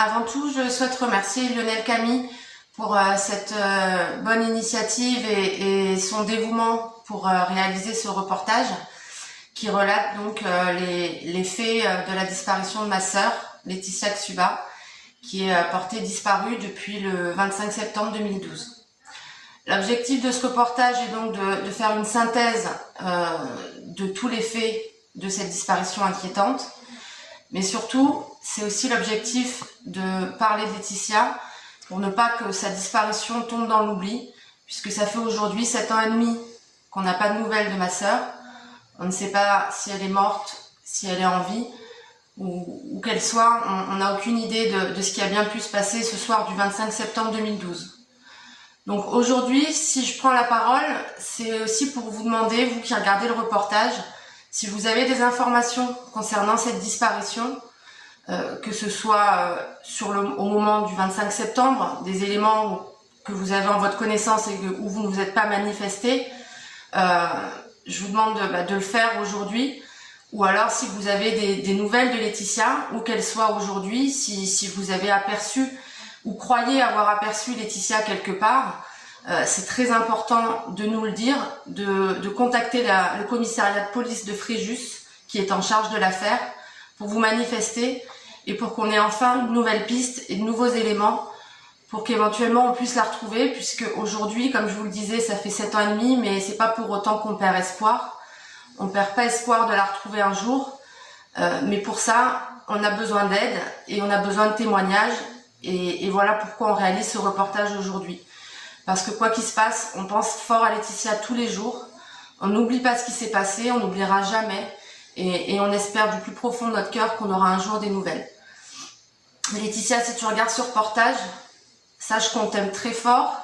Avant tout, je souhaite remercier Lionel Camille pour euh, cette euh, bonne initiative et, son dévouement pour euh, réaliser ce reportage qui relate donc les, faits de la disparition de ma sœur, Laetitia Xuba, qui est portée disparue depuis le 25 septembre 2012. L'objectif de ce reportage est donc de, faire une synthèse de tous les faits de cette disparition inquiétante, mais surtout, c'est aussi l'objectif de parler de Laetitia pour ne pas que sa disparition tombe dans l'oubli, puisque ça fait aujourd'hui sept ans et demi qu'on n'a pas de nouvelles de ma sœur. On ne sait pas si elle est morte, si elle est en vie, ou, qu'elle soit. On n'a aucune idée de, ce qui a bien pu se passer ce soir du 25 septembre 2012. Donc aujourd'hui, si je prends la parole, c'est aussi pour vous demander, vous qui regardez le reportage, si vous avez des informations concernant cette disparition, que ce soit euh, au moment du 25 septembre, des éléments que vous avez en votre connaissance et où vous ne vous êtes pas manifesté, euh, je vous demande de, bah, de le faire aujourd'hui. Ou alors si vous avez des, nouvelles de Laetitia, où qu'elle soit aujourd'hui, si, vous avez aperçu ou croyez avoir aperçu Laetitia quelque part, euh, c'est très important de nous le dire, de, contacter le commissariat de police de Fréjus, qui est en charge de l'affaire, pour vous manifester et pour qu'on ait enfin une nouvelle piste et de nouveaux éléments pour qu'éventuellement on puisse la retrouver puisque aujourd'hui, comme je vous le disais, ça fait sept ans et demi, mais c'est pas pour autant qu'on perd espoir. On perd pas espoir de la retrouver un jour, euh, mais pour ça, on a besoin d'aide et on a besoin de témoignages et, voilà pourquoi on réalise ce reportage aujourd'hui. Parce que quoi qu'il se passe, on pense fort à Laetitia tous les jours. On n'oublie pas ce qui s'est passé, on n'oubliera jamais et on espère du plus profond de notre cœur qu'on aura un jour des nouvelles. Laetitia, si tu regardes ce reportage, sache qu'on t'aime très fort,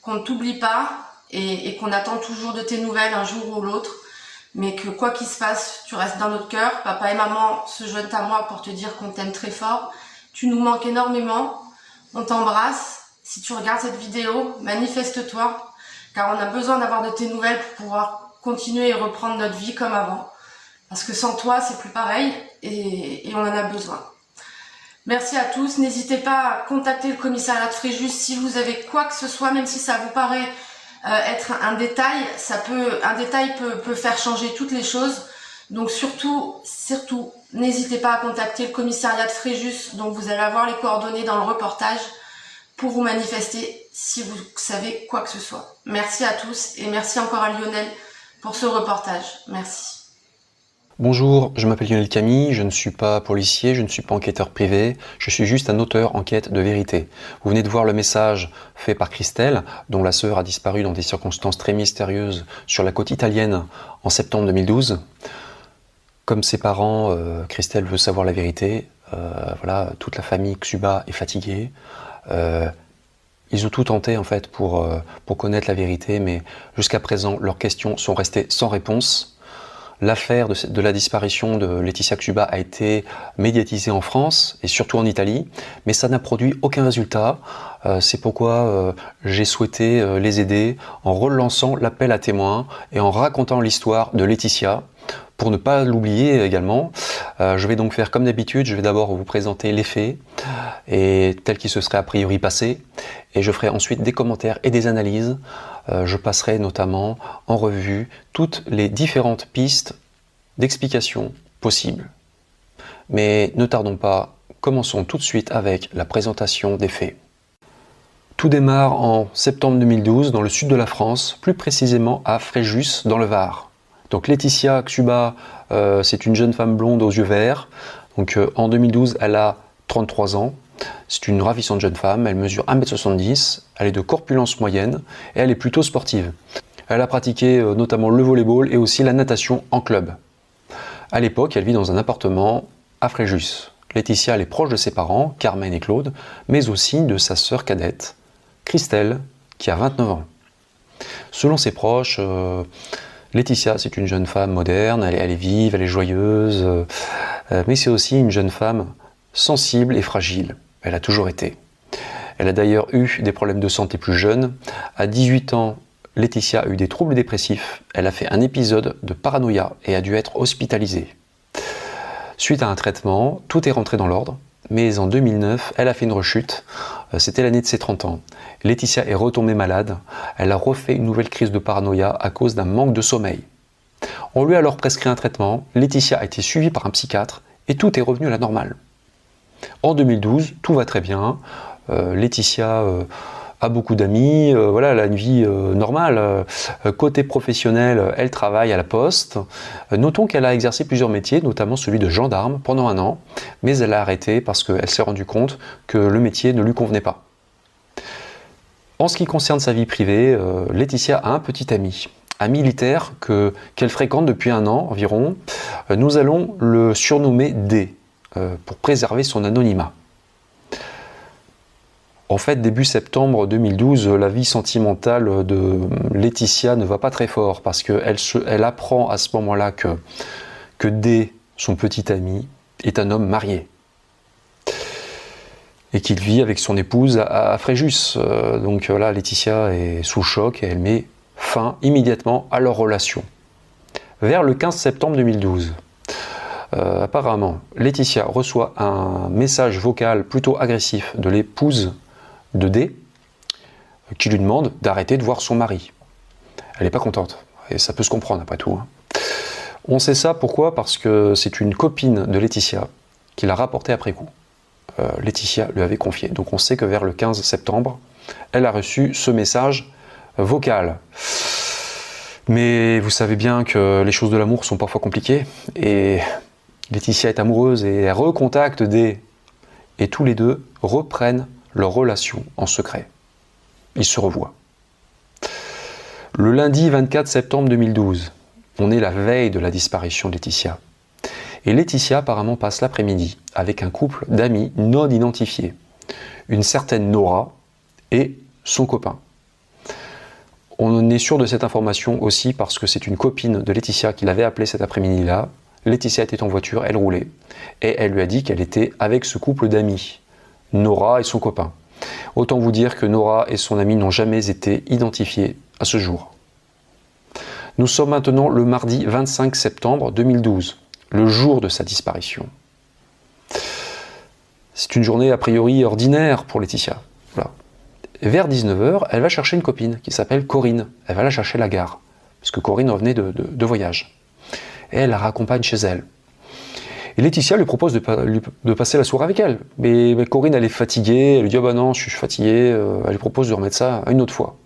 qu'on ne t'oublie pas et, qu'on attend toujours de tes nouvelles un jour ou l'autre, mais que quoi qu'il se passe, tu restes dans notre cœur. Papa et maman se joignent à moi pour te dire qu'on t'aime très fort. Tu nous manques énormément. On t'embrasse. Si tu regardes cette vidéo, manifeste-toi, car on a besoin d'avoir de tes nouvelles pour pouvoir continuer et reprendre notre vie comme avant. Parce que sans toi, c'est plus pareil et on en a besoin. Merci à tous. N'hésitez pas à contacter le commissariat de Fréjus si vous avez quoi que ce soit, même si ça vous paraît euh, être un détail. Ça peut, un détail peut, peut faire changer toutes les choses. Donc surtout, surtout, n'hésitez pas à contacter le commissariat de Fréjus, dont vous allez avoir les coordonnées dans le reportage, pour vous manifester si vous savez quoi que ce soit. Merci à tous et merci encore à Lionel pour ce reportage. Merci. Bonjour, je m'appelle Lionel Camille, je ne suis pas policier, je ne suis pas enquêteur privé, je suis juste un auteur en quête de vérité. Vous venez de voir le message fait par Christelle, dont la sœur a disparu dans des circonstances très mystérieuses sur la côte italienne en septembre 2012. Comme ses parents, euh, Christelle veut savoir la vérité. Euh, voilà, toute la famille Xuba est fatiguée. Euh, ils ont tout tenté en fait pour, pour connaître la vérité, mais jusqu'à présent, leurs questions sont restées sans réponse. L'affaire de, la disparition de Laetitia Cuba a été médiatisée en France et surtout en Italie, mais ça n'a produit aucun résultat. Euh, c'est pourquoi euh, j'ai souhaité euh, les aider en relançant l'appel à témoins et en racontant l'histoire de Laetitia. Pour ne pas l'oublier également, je vais donc faire comme d'habitude, je vais d'abord vous présenter les faits, et tels qu'ils se seraient a priori passés, et je ferai ensuite des commentaires et des analyses je passerai notamment en revue toutes les différentes pistes d'explication possibles. Mais ne tardons pas, commençons tout de suite avec la présentation des faits. Tout démarre en septembre 2012 dans le sud de la France, plus précisément à Fréjus dans le Var. Donc Laetitia Xuba, euh, c'est une jeune femme blonde aux yeux verts. Euh, en 2012, elle a 33 ans. C'est une ravissante jeune femme, elle mesure 1m70, elle est de corpulence moyenne et elle est plutôt sportive. Elle a pratiqué euh, notamment le volleyball et aussi la natation en club. À l'époque, elle vit dans un appartement à Fréjus. Laetitia est proche de ses parents, Carmen et Claude, mais aussi de sa sœur cadette, Christelle, qui a 29 ans. Selon ses proches, euh, Laetitia, c'est une jeune femme moderne, elle est, vive, elle est joyeuse, euh, mais c'est aussi une jeune femme sensible et fragile. Elle a toujours été. Elle a d'ailleurs eu des problèmes de santé plus jeune. À 18 ans, Laetitia a eu des troubles dépressifs. Elle a fait un épisode de paranoïa et a dû être hospitalisée. Suite à un traitement, tout est rentré dans l'ordre. mais en 2009, elle a fait une rechute. Euh, c'était l'année de ses 30 ans. Laetitia est retombée malade. Elle a refait une nouvelle crise de paranoïa à cause d'un manque de sommeil. On lui a alors prescrit un traitement. Laetitia a été suivie par un psychiatre et tout est revenu à la normale. En 2012, tout va très bien. Euh, Laetitia euh, a beaucoup d'amis, euh, voilà, elle a une vie normale. côté professionnel, elle travaille à la poste. notons qu'elle a exercé plusieurs métiers, notamment celui de gendarme pendant un an, mais elle a arrêté parce qu'elle s'est rendue compte que le métier ne lui convenait pas. En ce qui concerne sa vie privée, Laetitia a un petit ami, un militaire qu'elle fréquente depuis un an environ. nous allons le surnommer D. Pour préserver son anonymat. En fait, début septembre 2012, la vie sentimentale de Laetitia ne va pas très fort parce qu'elle elle apprend à ce moment-là que, que D, son petit ami, est un homme marié et qu'il vit avec son épouse à, Fréjus. Euh, donc là, Laetitia est sous choc et elle met fin immédiatement à leur relation. Vers le 15 septembre 2012, euh, apparemment, Laetitia reçoit un message vocal plutôt agressif de l'épouse de D qui lui demande d'arrêter de voir son mari. Elle n'est pas contente, et ça peut se comprendre après tout. Hein. On sait ça pourquoi? Parce que c'est une copine de Laetitia qui l'a rapporté après coup. Euh, Laetitia lui avait confié. Donc on sait que vers le 15 septembre, elle a reçu ce message vocal. Mais vous savez bien que les choses de l'amour sont parfois compliquées et Laetitia est amoureuse et elle recontacte des... Et tous les deux reprennent leur relation en secret. Ils se revoient. Le lundi 24 septembre 2012, on est la veille de la disparition de Laetitia. Et Laetitia apparemment passe l'après-midi avec un couple d'amis non identifiés, une certaine Nora et son copain. On est sûr de cette information aussi parce que c'est une copine de Laetitia qui l'avait appelée cet après-midi-là Laetitia était en voiture, elle roulait, et elle lui a dit qu'elle était avec ce couple d'amis, Nora et son copain. Autant vous dire que Nora et son ami n'ont jamais été identifiés à ce jour. Nous sommes maintenant le mardi 25 septembre 2012, le jour de sa disparition. C'est une journée a priori ordinaire pour Laetitia. Vers 19h, elle va chercher une copine qui s'appelle Corinne. Elle va la chercher à la gare, parce que Corinne revenait de voyage et elle la raccompagne chez elle. Et Laetitia lui propose de, passer la soirée avec elle. Mais, Corinne, elle est fatiguée, elle lui dit Ah bah non, je suis fatiguée, euh, elle lui propose de remettre ça une autre fois.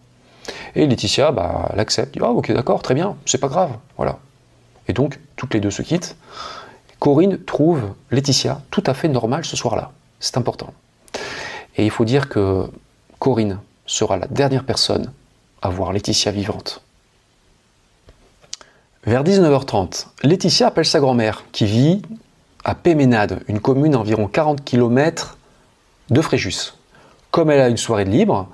Et Laetitia, bah, elle accepte, dit Ah ok, d'accord, très bien, c'est pas grave. Voilà. Et donc, toutes les deux se quittent. Corinne trouve Laetitia tout à fait normale ce soir-là. C'est important. Et il faut dire que Corinne sera la dernière personne à voir Laetitia vivante. Vers 19h30, Laetitia appelle sa grand-mère, qui vit à Péménade, une commune à environ 40 km de Fréjus. Comme elle a une soirée de libre,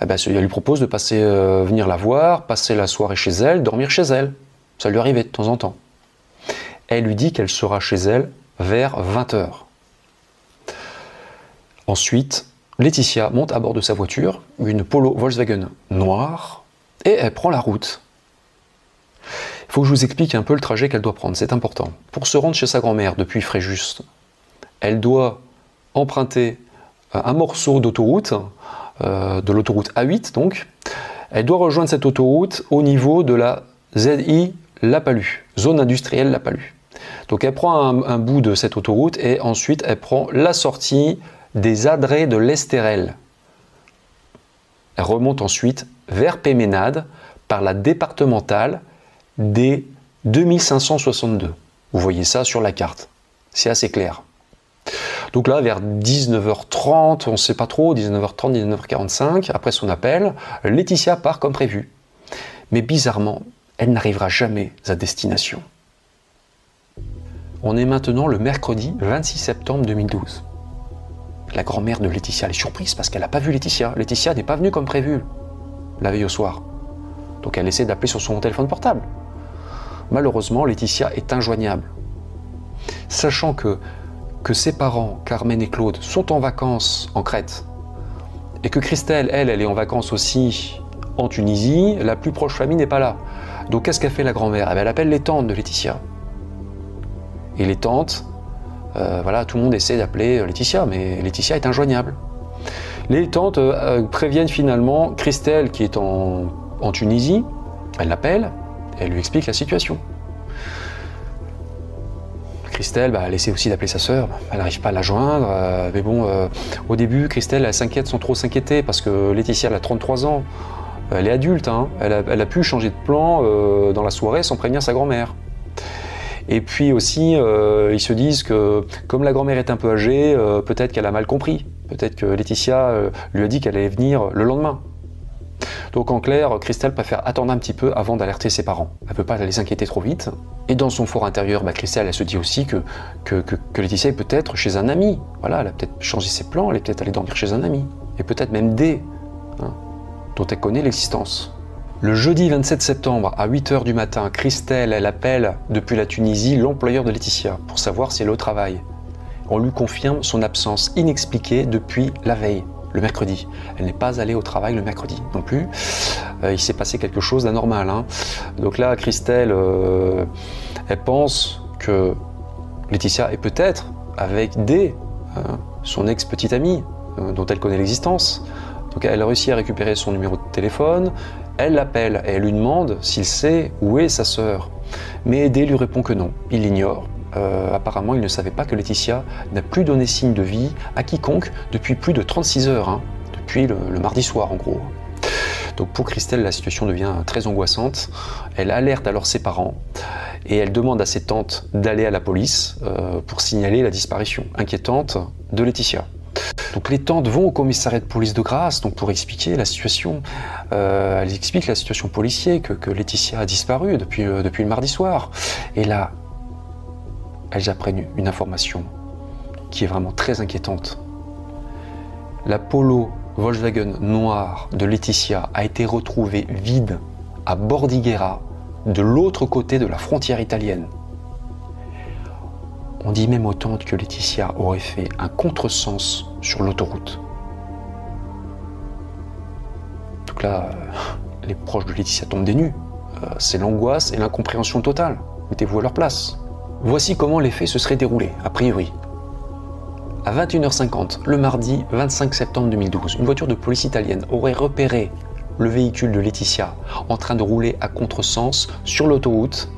eh ben, elle lui propose de euh, venir la voir, passer la soirée chez elle, dormir chez elle. Ça lui arrivait de temps en temps. Elle lui dit qu'elle sera chez elle vers 20h. Ensuite, Laetitia monte à bord de sa voiture, une Polo Volkswagen noire, et elle prend la route faut que je vous explique un peu le trajet qu'elle doit prendre, c'est important. Pour se rendre chez sa grand-mère depuis Fréjus, elle doit emprunter euh, un morceau d'autoroute, euh, de l'autoroute A8 donc. Elle doit rejoindre cette autoroute au niveau de la ZI La Palue, zone industrielle La Palue. Donc elle prend un, bout de cette autoroute et ensuite elle prend la sortie des adrets de l'Estérel. Elle remonte ensuite vers Péménade par la départementale des 2562. Vous voyez ça sur la carte. C'est assez clair. Donc là, vers 19h30, on ne sait pas trop, 19h30, 19h45, après son appel, Laetitia part comme prévu. Mais bizarrement, elle n'arrivera jamais à destination. On est maintenant le mercredi 26 septembre 2012. La grand-mère de Laetitia est surprise parce qu'elle n'a pas vu Laetitia. Laetitia n'est pas venue comme prévu la veille au soir. Donc elle essaie d'appeler sur son téléphone portable. Malheureusement, Laetitia est injoignable. Sachant que, ses parents, Carmen et Claude, sont en vacances en Crète, et que Christelle, elle, elle est en vacances aussi en Tunisie, la plus proche famille n'est pas là. Donc qu'est-ce qu'a fait la grand-mère? Eh ben, Elle appelle les tantes de Laetitia. Et les tantes voilà, tout le monde essaie d'appeler Laetitia, mais Laetitia est injoignable. Les tantes préviennent finalement Christelle qui est en Tunisie, elle l'appelle, elle lui explique la situation. Christelle, bah, elle essaie aussi d'appeler sa sœur, elle n'arrive pas à la joindre. Euh, mais bon, euh, au début, Christelle, elle s'inquiète sans trop s'inquiéter parce que Laetitia, elle a 33 ans. Elle est adulte, hein. elle, a, pu changer de plan euh, dans la soirée sans prévenir sa grand-mère. Et puis aussi, ils se disent que comme la grand-mère est un peu âgée, peut-être qu'elle a mal compris. Peut-être que Laetitia lui a dit qu'elle allait venir le lendemain. Donc en clair, Christelle préfère attendre un petit peu avant d'alerter ses parents. Elle ne peut pas les inquiéter trop vite. Et dans son fort intérieur, bah, Christelle, elle se dit aussi que, Laetitia est peut-être chez un ami. Voilà, elle a peut-être changé ses plans, elle est peut-être allée dormir chez un ami. Et peut-être même des, hein, dont elle connaît l'existence. Le jeudi 27 septembre, à 8h du matin, Christelle, elle appelle depuis la Tunisie l'employeur de Laetitia pour savoir si elle est au travail. On lui confirme son absence inexpliquée depuis la veille le mercredi. Elle n'est pas allée au travail le mercredi non plus. Euh, il s'est passé quelque chose d'anormal. Hein. Donc là, Christelle, euh, elle pense que Laetitia est peut-être avec D, hein, son ex-petite amie, euh, dont elle connaît l'existence. Donc elle a réussi à récupérer son numéro de téléphone, elle l'appelle et elle lui demande s'il sait où est sa sœur. Mais D lui répond que non, il l'ignore. Euh, apparemment, il ne savait pas que Laetitia n'a plus donné signe de vie à quiconque depuis plus de 36 heures, hein. depuis le, mardi soir en gros. Donc pour Christelle, la situation devient très angoissante. Elle alerte alors ses parents et elle demande à ses tantes d'aller à la police euh, pour signaler la disparition inquiétante de Laetitia. Donc les tantes vont au commissariat de police de Grasse donc pour expliquer la situation. Euh, elles expliquent la situation policière, que, Laetitia a disparu depuis, depuis le mardi soir. Et là, elles apprennent une information qui est vraiment très inquiétante. La Polo Volkswagen noire de Laetitia a été retrouvée vide à Bordighera, de l'autre côté de la frontière italienne. On dit même autant que Laetitia aurait fait un contresens sur l'autoroute. Donc là, euh, les proches de Laetitia tombent des nues. Euh, c'est l'angoisse et l'incompréhension totale. Mettez-vous à leur place. Voici comment les faits se seraient déroulés, a priori. À 21h50, le mardi 25 septembre 2012, une voiture de police italienne aurait repéré le véhicule de Laetitia en train de rouler à contresens sur l'autoroute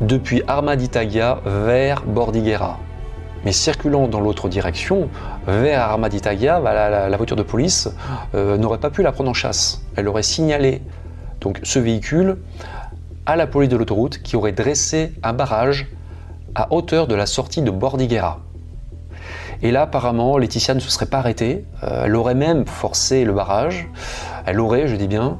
depuis Arma d'Italia vers Bordighera. Mais circulant dans l'autre direction, vers Arma d'Italia, bah, la, voiture de police euh, n'aurait pas pu la prendre en chasse. Elle aurait signalé donc ce véhicule à la police de l'autoroute qui aurait dressé un barrage à hauteur de la sortie de Bordighera. Et là, apparemment, Laetitia ne se serait pas arrêtée. Euh, elle aurait même forcé le barrage. Elle aurait, je dis bien.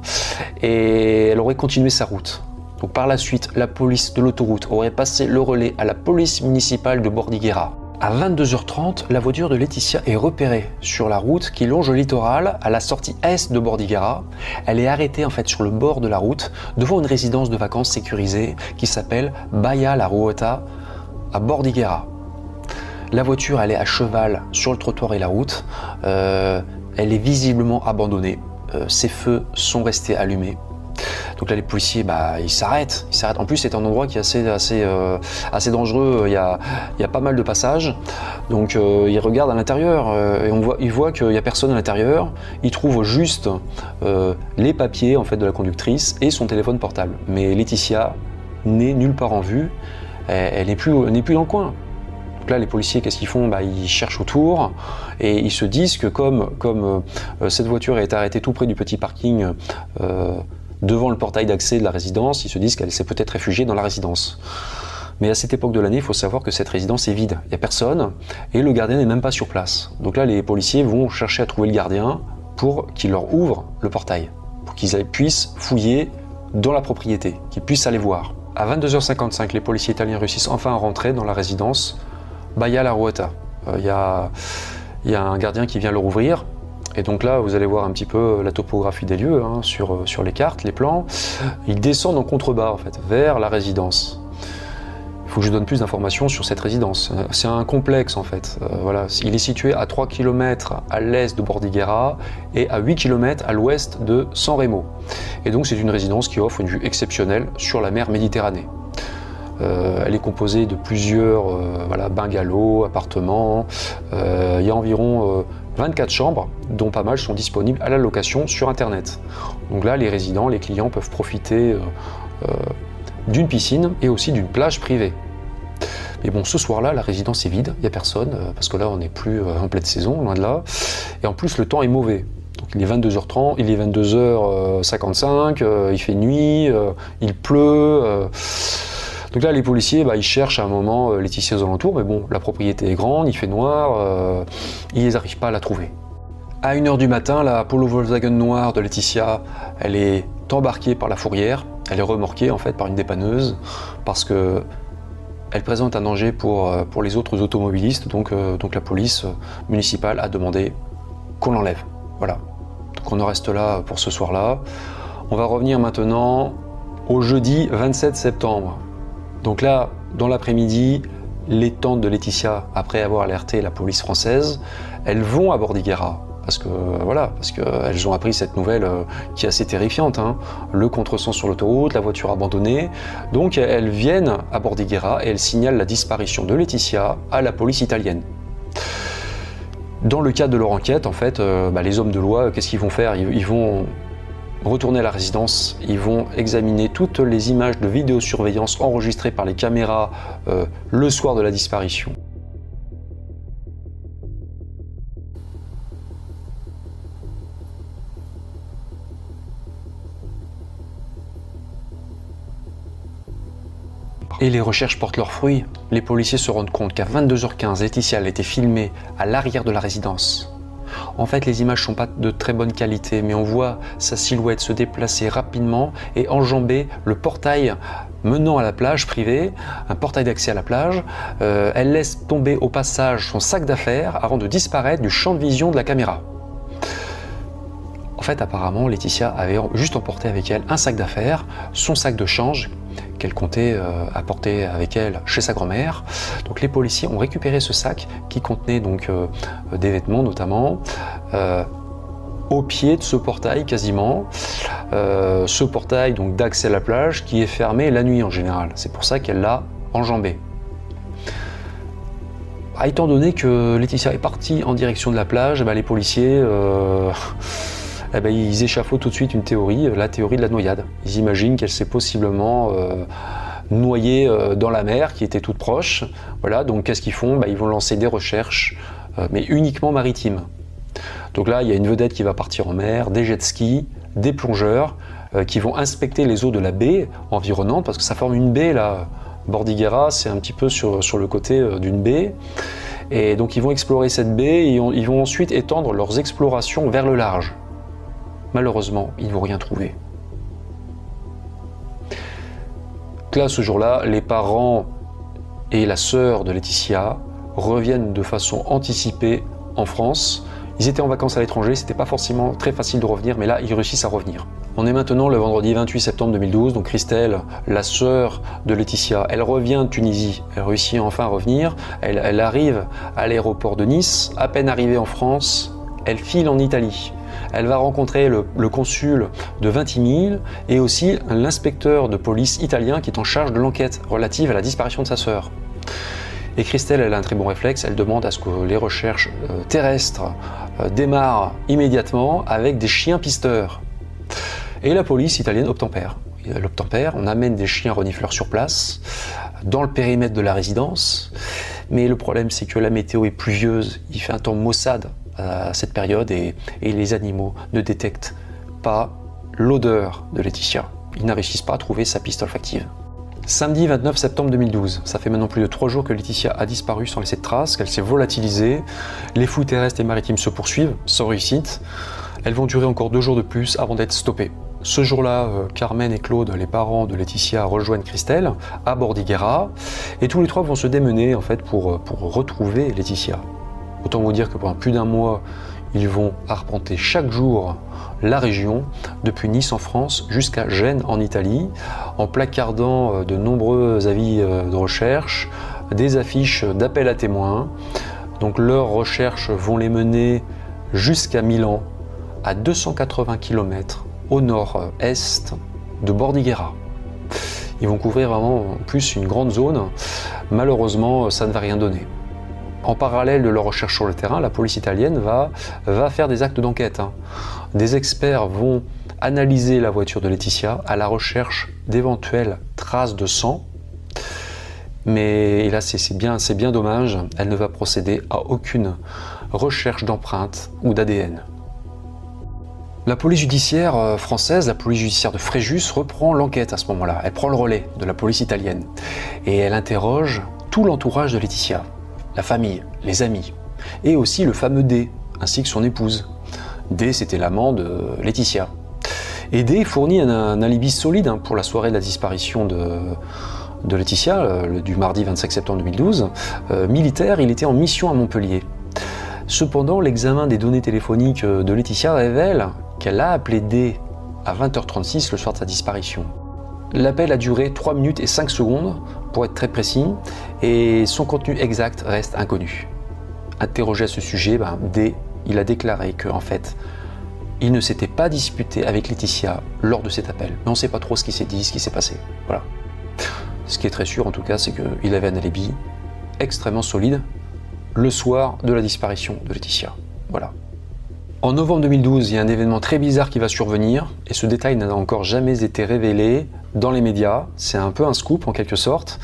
Et elle aurait continué sa route. Donc par la suite, la police de l'autoroute aurait passé le relais à la police municipale de Bordighera. À 22h30, la voiture de Laetitia est repérée sur la route qui longe le littoral à la sortie est de Bordighera. Elle est arrêtée en fait sur le bord de la route devant une résidence de vacances sécurisée qui s'appelle Baia La Ruota à Bordighera. La voiture, elle est à cheval sur le trottoir et la route. Euh, elle est visiblement abandonnée. Euh, ses feux sont restés allumés. Donc là, les policiers, bah, ils s'arrêtent. Ils s'arrêtent. En plus, c'est un endroit qui est assez, assez, euh, assez dangereux. Il y, a, pas mal de passages. Donc, ils regardent à l'intérieur et on voit, ils voient qu'il n'y a personne à l'intérieur. Ils trouvent juste les papiers en fait de la conductrice et son téléphone portable. Mais Laetitia n'est nulle part en vue elle n'est plus, dans le coin. Donc là, les policiers, qu'est-ce qu'ils font? Bah, Ils cherchent autour et ils se disent que comme, comme euh, cette voiture est arrêtée tout près du petit parking euh, devant le portail d'accès de la résidence, ils se disent qu'elle s'est peut-être réfugiée dans la résidence. Mais à cette époque de l'année, il faut savoir que cette résidence est vide. Il n'y a personne et le gardien n'est même pas sur place. Donc là, les policiers vont chercher à trouver le gardien pour qu'il leur ouvre le portail, pour qu'ils puissent fouiller dans la propriété, qu'ils puissent aller voir. À 22h55, les policiers italiens réussissent enfin à rentrer dans la résidence Baia La Ruota. Il euh, y, a un gardien qui vient leur ouvrir. Et donc là, vous allez voir un petit peu la topographie des lieux hein, sur, sur les cartes, les plans. Ils descendent en contrebas, en fait, vers la résidence faut que je donne plus d'informations sur cette résidence. C'est un complexe en fait. Euh, voilà. Il est situé à 3 km à l'est de Bordighera et à 8 km à l'ouest de San Remo. Et donc c'est une résidence qui offre une vue exceptionnelle sur la mer Méditerranée. elle est composée de plusieurs voilà, bungalows, appartements. il y a environ 24 chambres, dont pas mal sont disponibles à la location sur Internet. Donc là, les résidents, les clients peuvent profiter d'une piscine et aussi d'une plage privée. Mais bon, ce soir-là, la résidence est vide, il n'y a personne, euh, parce que là, on n'est plus euh, en pleine saison, loin de là. Et en plus, le temps est mauvais. Donc il est 22h30, il est 22h55, euh, il fait nuit, il pleut. Donc là, les policiers, bah, ils cherchent à un moment Laetitia aux alentours, mais bon, la propriété est grande, il fait noir, ils n'arrivent pas à la trouver. À 1h du matin, la Polo Volkswagen noire de Laetitia, elle est embarquée par la fourrière, elle est remorquée en fait par une dépanneuse, parce que elle présente un danger pour, euh, les autres automobilistes, donc, euh, donc la police municipale a demandé qu'on l'enlève. Voilà. Donc on en reste là pour ce soir-là. On va revenir maintenant au jeudi 27 septembre. Donc là, dans l'après-midi, les tantes de Laetitia, après avoir alerté la police française, elles vont à Bordighera parce que voilà, parce qu'elles ont appris cette nouvelle euh, qui est assez terrifiante. Hein. Le contresens sur l'autoroute, la voiture abandonnée. Donc elles viennent à Bordighera et elles signalent la disparition de Laetitia à la police italienne. Dans le cadre de leur enquête, en fait, euh, bah, les hommes de loi, qu'est-ce qu'ils vont faire? Ils, vont retourner à la résidence, ils vont examiner toutes les images de vidéosurveillance enregistrées par les caméras euh, le soir de la disparition. Et les recherches portent leurs fruits. Les policiers se rendent compte qu'à 22h15, Laetitia a été filmée à l'arrière de la résidence. En fait, les images sont pas de très bonne qualité, mais on voit sa silhouette se déplacer rapidement et enjamber le portail menant à la plage privée, un portail d'accès à la plage. Euh, elle laisse tomber au passage son sac d'affaires avant de disparaître du champ de vision de la caméra. En fait, apparemment, Laetitia avait juste emporté avec elle un sac d'affaires, son sac de change qu'elle comptait euh, apporter avec elle chez sa grand-mère. Donc les policiers ont récupéré ce sac qui contenait donc euh, des vêtements notamment euh, au pied de ce portail quasiment. ce portail donc d'accès à la plage qui est fermé la nuit en général. C'est pour ça qu'elle l'a enjambé. Ah, étant donné que Laetitia est partie en direction de la plage, ben, les policiers eh ben, ils échafaudent tout de suite une théorie, euh, la théorie de la noyade. Ils imaginent qu'elle s'est possiblement euh, noyée euh, dans la mer qui était toute proche. Voilà, donc qu'est-ce qu'ils font? Ben, Ils vont lancer des recherches, mais uniquement maritimes. Donc là, il y a une vedette qui va partir en mer, des jet skis, des plongeurs qui vont inspecter les eaux de la baie environnante parce que ça forme une baie là. Bordighera, c'est un petit peu sur le côté d'une baie. Et donc ils vont explorer cette baie et ils vont ensuite étendre leurs explorations vers le large. Malheureusement, ils vont rien trouver. Là, ce jour-là, les parents et la sœur de Laetitia reviennent de façon anticipée en France. Ils étaient en vacances à l'étranger, c'était pas forcément très facile de revenir, mais là, ils réussissent à revenir. On est maintenant le vendredi 28 septembre 2012, donc Christelle, la sœur de Laetitia, elle revient de Tunisie, elle réussit enfin à revenir, elle arrive à l'aéroport de Nice, à peine arrivée en France, elle file en Italie elle va rencontrer le, consul de Vintimille et aussi l'inspecteur de police italien qui est en charge de l'enquête relative à la disparition de sa sœur. Et Christelle, elle a un très bon réflexe, elle demande à ce que les recherches euh, terrestres euh, démarrent immédiatement avec des chiens pisteurs. Et la police italienne obtempère. L'obtempère, on amène des chiens renifleurs sur place, dans le périmètre de la résidence, mais le problème c'est que la météo est pluvieuse, il fait un temps maussade, à cette période et, les animaux ne détectent pas l'odeur de Laetitia. Ils n'arrivent pas à trouver sa piste olfactive. Samedi 29 septembre 2012, ça fait maintenant plus de trois jours que Laetitia a disparu sans laisser de traces, qu'elle s'est volatilisée. Les fouilles terrestres et maritimes se poursuivent, sans réussite. Elles vont durer encore deux jours de plus avant d'être stoppées. Ce jour-là, euh, Carmen et Claude, les parents de Laetitia, rejoignent Christelle à Bordighera et tous les trois vont se démener en fait pour, pour retrouver Laetitia. Autant vous dire que pendant plus d'un mois, ils vont arpenter chaque jour la région, depuis Nice en France jusqu'à Gênes en Italie, en placardant euh, de nombreux avis euh, de recherche, des affiches d'appel à témoins. Donc leurs recherches vont les mener jusqu'à Milan, à 280 km au nord-est de Bordighera. Ils vont couvrir vraiment plus une grande zone. Malheureusement, ça ne va rien donner. En parallèle de leur recherche sur le terrain, la police italienne va, faire des actes d'enquête. Hein. Des experts vont analyser la voiture de Laetitia à la recherche d'éventuelles traces de sang. Mais là, c'est bien, bien dommage, elle ne va procéder à aucune recherche d'empreintes ou d'ADN. La police judiciaire euh, française, la police judiciaire de Fréjus, reprend l'enquête à ce moment-là. Elle prend le relais de la police italienne et elle interroge tout l'entourage de Laetitia, la famille, les amis, et aussi le fameux D, ainsi que son épouse. D, c'était l'amant de Laetitia. Et D fournit un, alibi solide hein, pour la soirée de la disparition de, de Laetitia, euh, du mardi 25 septembre 2012. Euh, militaire, il était en mission à Montpellier. Cependant, l'examen des données téléphoniques de Laetitia révèle qu'elle a appelé D à 20h36 le soir de sa disparition. L'appel a duré 3 minutes et 5 secondes, pour être très précis, et son contenu exact reste inconnu. Interrogé à ce sujet, ben, D, il a déclaré que en fait, il ne s'était pas disputé avec Laetitia lors de cet appel. Mais on ne sait pas trop ce qui s'est dit, ce qui s'est passé. Voilà. Ce qui est très sûr en tout cas, c'est qu'il avait un alibi extrêmement solide le soir de la disparition de Laetitia. Voilà. En novembre 2012, il y a un événement très bizarre qui va survenir, et ce détail n'a encore jamais été révélé dans les médias. C'est un peu un scoop en quelque sorte.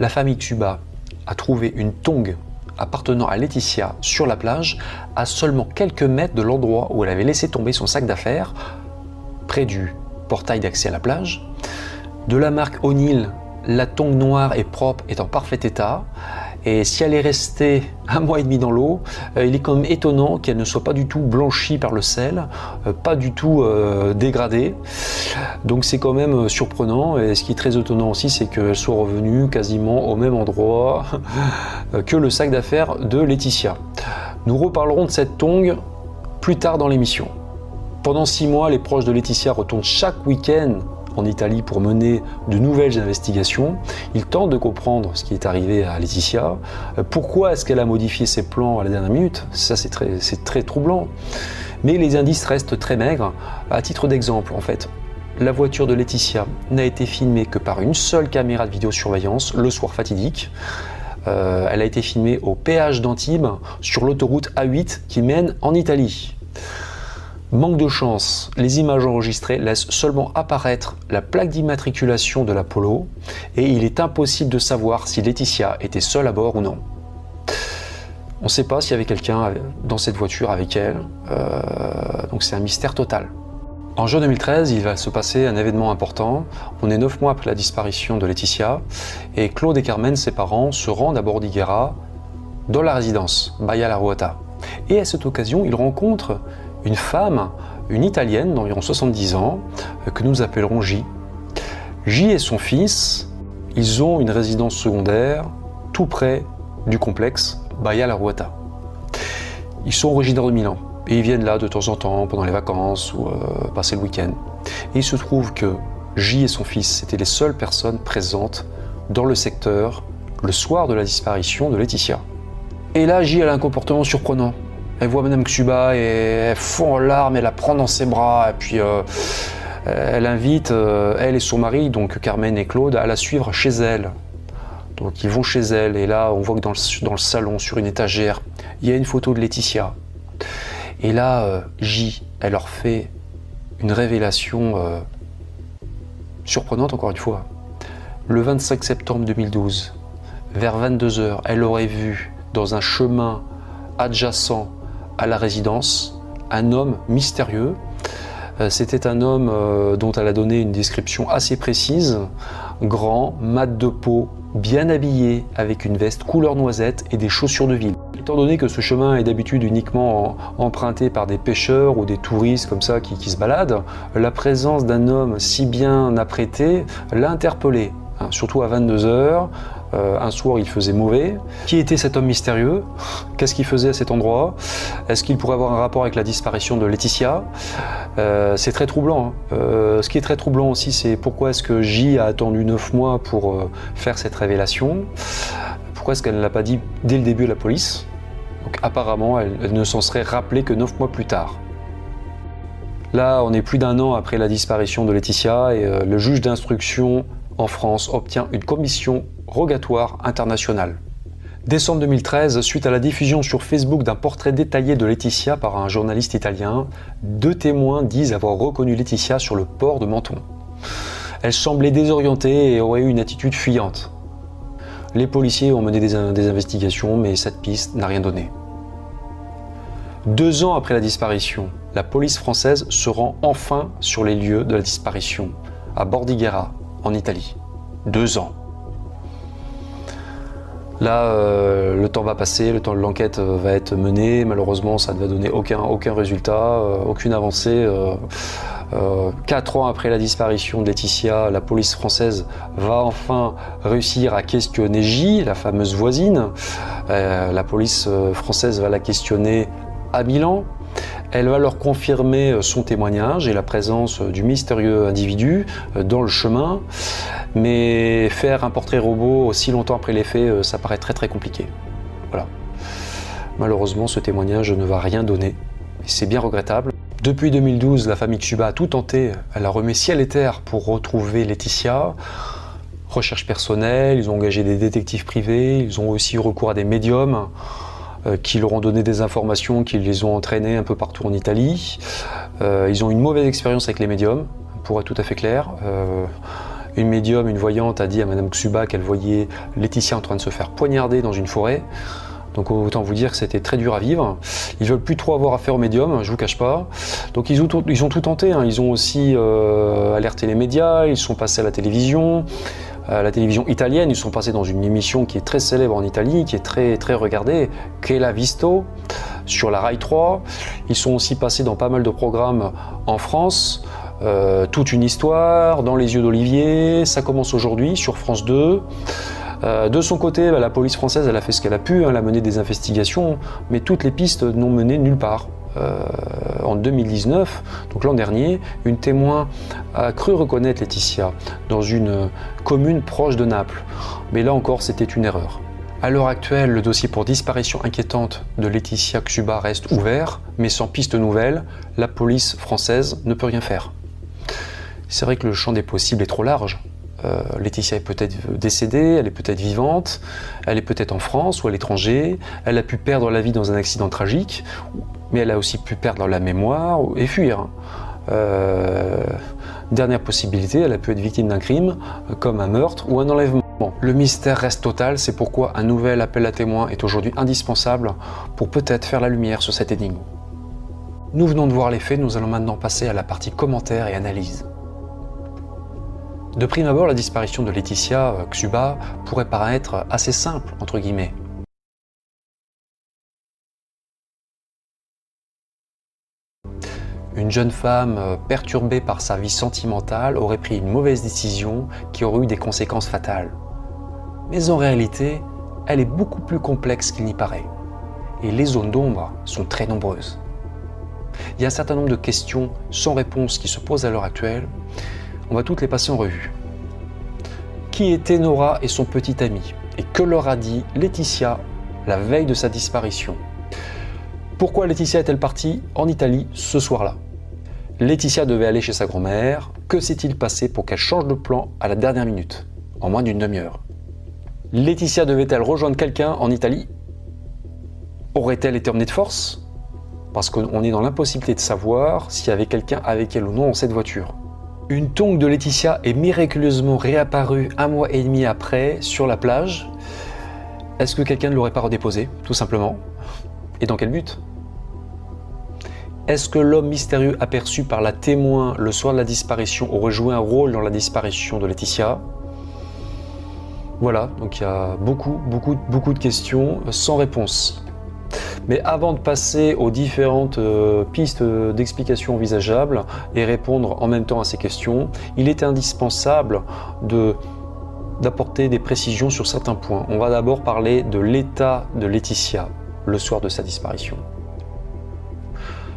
La famille Tsuba a trouvé une tongue appartenant à Laetitia sur la plage, à seulement quelques mètres de l'endroit où elle avait laissé tomber son sac d'affaires, près du portail d'accès à la plage. De la marque O'Neill, la tongue noire et propre est en parfait état. Et si elle est restée un mois et demi dans l'eau, euh, il est quand même étonnant qu'elle ne soit pas du tout blanchie par le sel, euh, pas du tout euh, dégradée. Donc c'est quand même surprenant. Et ce qui est très étonnant aussi, c'est qu'elle soit revenue quasiment au même endroit que le sac d'affaires de Laetitia. Nous reparlerons de cette tongue plus tard dans l'émission. Pendant six mois, les proches de Laetitia retournent chaque week-end en Italie pour mener de nouvelles investigations. Il tente de comprendre ce qui est arrivé à Laetitia. Euh, pourquoi est-ce qu'elle a modifié ses plans à la dernière minute? Ça, c'est très, troublant. Mais les indices restent très maigres. À titre d'exemple, en fait, la voiture de Laetitia n'a été filmée que par une seule caméra de vidéosurveillance le soir fatidique. Euh, elle a été filmée au péage d'Antibes sur l'autoroute A8 qui mène en Italie. Manque de chance, les images enregistrées laissent seulement apparaître la plaque d'immatriculation de l'Apollo et il est impossible de savoir si Laetitia était seule à bord ou non. On ne sait pas s'il y avait quelqu'un dans cette voiture avec elle, euh, donc c'est un mystère total. En juin 2013, il va se passer un événement important. On est neuf mois après la disparition de Laetitia et Claude et Carmen, ses parents, se rendent à Bordighera dans la résidence, Baia La Ruota. Et à cette occasion, ils rencontrent une femme, une Italienne d'environ 70 ans, euh, que nous appellerons J. J et son fils, ils ont une résidence secondaire tout près du complexe Baia La Ruota. Ils sont originaires de Milan et ils viennent là de temps en temps pendant les vacances ou euh, passer le week-end. Et il se trouve que J et son fils étaient les seules personnes présentes dans le secteur le soir de la disparition de Laetitia. Et là, J a un comportement surprenant. Elle voit Madame Xuba et elle fond en larmes, elle la prend dans ses bras et puis euh, elle invite, euh, elle et son mari, donc Carmen et Claude, à la suivre chez elle. Donc ils vont chez elle et là on voit que dans le, dans le salon, sur une étagère, il y a une photo de Laetitia. Et là, euh, J, elle leur fait une révélation surprenante encore une fois. Le 25 septembre 2012, vers 22h, elle aurait vu dans un chemin adjacent à la résidence un homme mystérieux. Euh, c'était un homme euh, dont elle a donné une description assez précise, grand, mat de peau, bien habillé, avec une veste couleur noisette et des chaussures de ville. Étant donné que ce chemin est d'habitude uniquement emprunté par des pêcheurs ou des touristes comme ça qui, se baladent, la présence d'un homme si bien apprêté l'a interpellé, hein, surtout à 22 heures, euh, un soir, il faisait mauvais. Qui était cet homme mystérieux? Qu'est-ce qu'il faisait à cet endroit? Est-ce qu'il pourrait avoir un rapport avec la disparition de Laetitia? Euh, C'est très troublant. Hein. Euh, ce qui est très troublant aussi, c'est pourquoi est-ce que J a attendu neuf mois pour faire cette révélation? Pourquoi est-ce qu'elle ne l'a pas dit dès le début à la police? Apparemment, elle, elle ne s'en serait rappelée que neuf mois plus tard. Là, on est plus d'un an après la disparition de Laetitia et le juge d'instruction en France obtient une commission rogatoire internationale. Décembre 2013, suite à la diffusion sur Facebook d'un portrait détaillé de Laetitia par un journaliste italien, deux témoins disent avoir reconnu Laetitia sur le port de Menton. Elle semblait désorientée et aurait eu une attitude fuyante. Les policiers ont mené des, des investigations, mais cette piste n'a rien donné. Deux ans après la disparition, la police française se rend enfin sur les lieux de la disparition, à Bordighera, en Italie. Deux ans. Là, euh, le temps va passer, le temps de l'enquête euh, va être menée. Malheureusement, ça ne va donner aucun, aucun résultat, euh, aucune avancée. quatre ans après la disparition de Laetitia, la police française va enfin réussir à questionner J, la fameuse voisine. la police française va la questionner à Milan, elle va leur confirmer son témoignage et la présence du mystérieux individu dans le chemin. Mais faire un portrait robot aussi longtemps après les faits, ça paraît très très compliqué. Voilà. Malheureusement, ce témoignage ne va rien donner. C'est bien regrettable. Depuis 2012, la famille Tsuba a tout tenté. Elle a remis ciel et terre pour retrouver Laetitia. Recherche personnelle, ils ont engagé des détectives privés, ils ont aussi eu recours à des médiums. Euh, qui leur ont donné des informations, qui les ont entraînés un peu partout en Italie. Euh, ils ont une mauvaise expérience avec les médiums, pour être tout à fait clair. Euh, une médium, une voyante, a dit à Madame Xuba qu'elle voyait Laetitia en train de se faire poignarder dans une forêt. Donc autant vous dire que c'était très dur à vivre. Ils veulent plus trop avoir affaire aux médiums, je vous cache pas. Donc ils ont tout, tenté. Hein. Ils ont aussi alerté les médias, ils sont passés à la télévision la télévision italienne. Ils sont passés dans une émission qui est très célèbre en Italie, qui est très, très regardée, Che la visto, sur la Rai 3. Ils sont aussi passés dans pas mal de programmes en France. Euh, toute une histoire, dans les yeux d'Olivier, ça commence aujourd'hui sur France 2. Euh, de son côté, bah, la police française, a fait ce qu'elle a pu, hein, elle a mené des investigations, mais toutes les pistes n'ont mené nulle part. Euh, en 2019, donc l'an dernier, une témoin a cru reconnaître Laetitia dans une commune proche de Naples. Mais là encore, c'était une erreur. À l'heure actuelle, le dossier pour disparition inquiétante de Laetitia Xuba reste ouvert, mais sans piste nouvelle, la police française ne peut rien faire. C'est vrai que le champ des possibles est trop large. Euh, Laetitia est peut-être décédée, elle est peut-être vivante, elle est peut-être en France ou à l'étranger, elle a pu perdre la vie dans un accident tragique, mais elle a aussi pu perdre la mémoire et fuir. Euh, dernière possibilité, elle a pu être victime d'un crime, comme un meurtre ou un enlèvement. le mystère reste total, c'est pourquoi un nouvel appel à témoins est aujourd'hui indispensable pour peut-être faire la lumière sur cette énigme. Nous venons de voir les faits, nous allons maintenant passer à la partie commentaires et analyse. De prime abord, la disparition de Laetitia Xuba pourrait paraître assez simple, entre guillemets. Une jeune femme euh, perturbée par sa vie sentimentale aurait pris une mauvaise décision qui aurait eu des conséquences fatales. Mais en réalité, elle est beaucoup plus complexe qu'il n'y paraît. Et les zones d'ombre sont très nombreuses. Il y a un certain nombre de questions sans réponse qui se posent à l'heure actuelle. On va toutes les passer en revue. Qui était Nora et son petit ami Et que leur a dit Laetitia la veille de sa disparition? Pourquoi Laetitia est-elle partie en Italie ce soir-là? Laetitia devait aller chez sa grand-mère. Que s'est-il passé pour qu'elle change de plan à la dernière minute, en moins d'une demi-heure? Laetitia devait-elle rejoindre quelqu'un en Italie? Aurait-elle été emmenée de force? Parce qu'on est dans l'impossibilité de savoir s'il y avait quelqu'un avec elle ou non dans cette voiture. Une tongue de Laetitia est miraculeusement réapparue un mois et demi après sur la plage. Est-ce que quelqu'un ne l'aurait pas redéposée, tout simplement? Et dans quel but? Est-ce que l'homme mystérieux aperçu par la témoin le soir de la disparition aurait joué un rôle dans la disparition de Laetitia? Voilà, donc il y a beaucoup, beaucoup, beaucoup de questions sans réponse. Mais avant de passer aux différentes euh, pistes d'explication envisageables et répondre en même temps à ces questions, il est indispensable d'apporter des précisions sur certains points. On va d'abord parler de l'état de Laetitia le soir de sa disparition.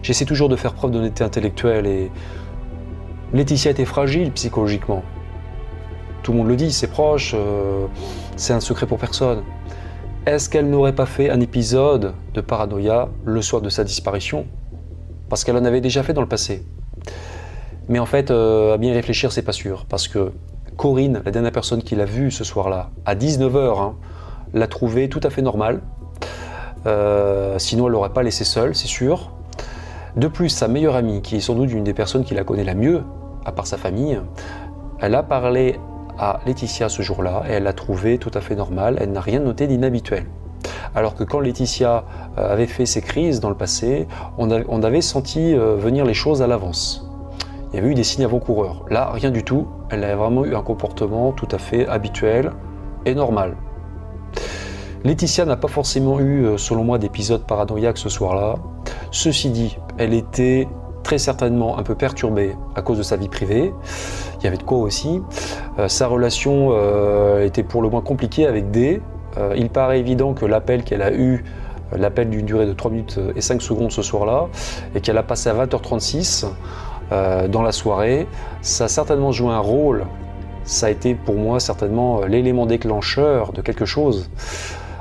J'essaie toujours de faire preuve d'honnêteté intellectuelle et Laetitia était fragile psychologiquement. Tout le monde le dit, c'est proche, euh, c'est un secret pour personne. Est-ce qu'elle n'aurait pas fait un épisode de paranoïa le soir de sa disparition? Parce qu'elle en avait déjà fait dans le passé. Mais en fait, euh, à bien réfléchir, c'est pas sûr. Parce que Corinne, la dernière personne qui l'a vue ce soir-là, à 19h, hein, l'a trouvé tout à fait normal. Euh, sinon, elle l'aurait pas laissé seule, c'est sûr. De plus, sa meilleure amie, qui est sans doute une des personnes qui la connaît la mieux, à part sa famille, elle a parlé à Laetitia ce jour-là et elle l'a trouvé tout à fait normal. Elle n'a rien noté d'inhabituel. Alors que quand Laetitia euh, avait fait ses crises dans le passé, on, avait senti euh, venir les choses à l'avance. Il y avait eu des signes avant-coureurs. Là, rien du tout. Elle a vraiment eu un comportement tout à fait habituel et normal. Laetitia n'a pas forcément eu, euh, selon moi, d'épisode paranoïaque ce soir-là. Ceci dit, elle était très certainement un peu perturbée à cause de sa vie privée. Il y avait de quoi aussi. Euh, sa relation euh, était pour le moins compliquée avec D. il paraît évident que l'appel qu'elle a eu, l'appel d'une durée de 3 minutes et 5 secondes ce soir-là, et qu'elle a passé à 20h36 dans la soirée, ça a certainement joué un rôle. Ça a été pour moi certainement l'élément déclencheur de quelque chose.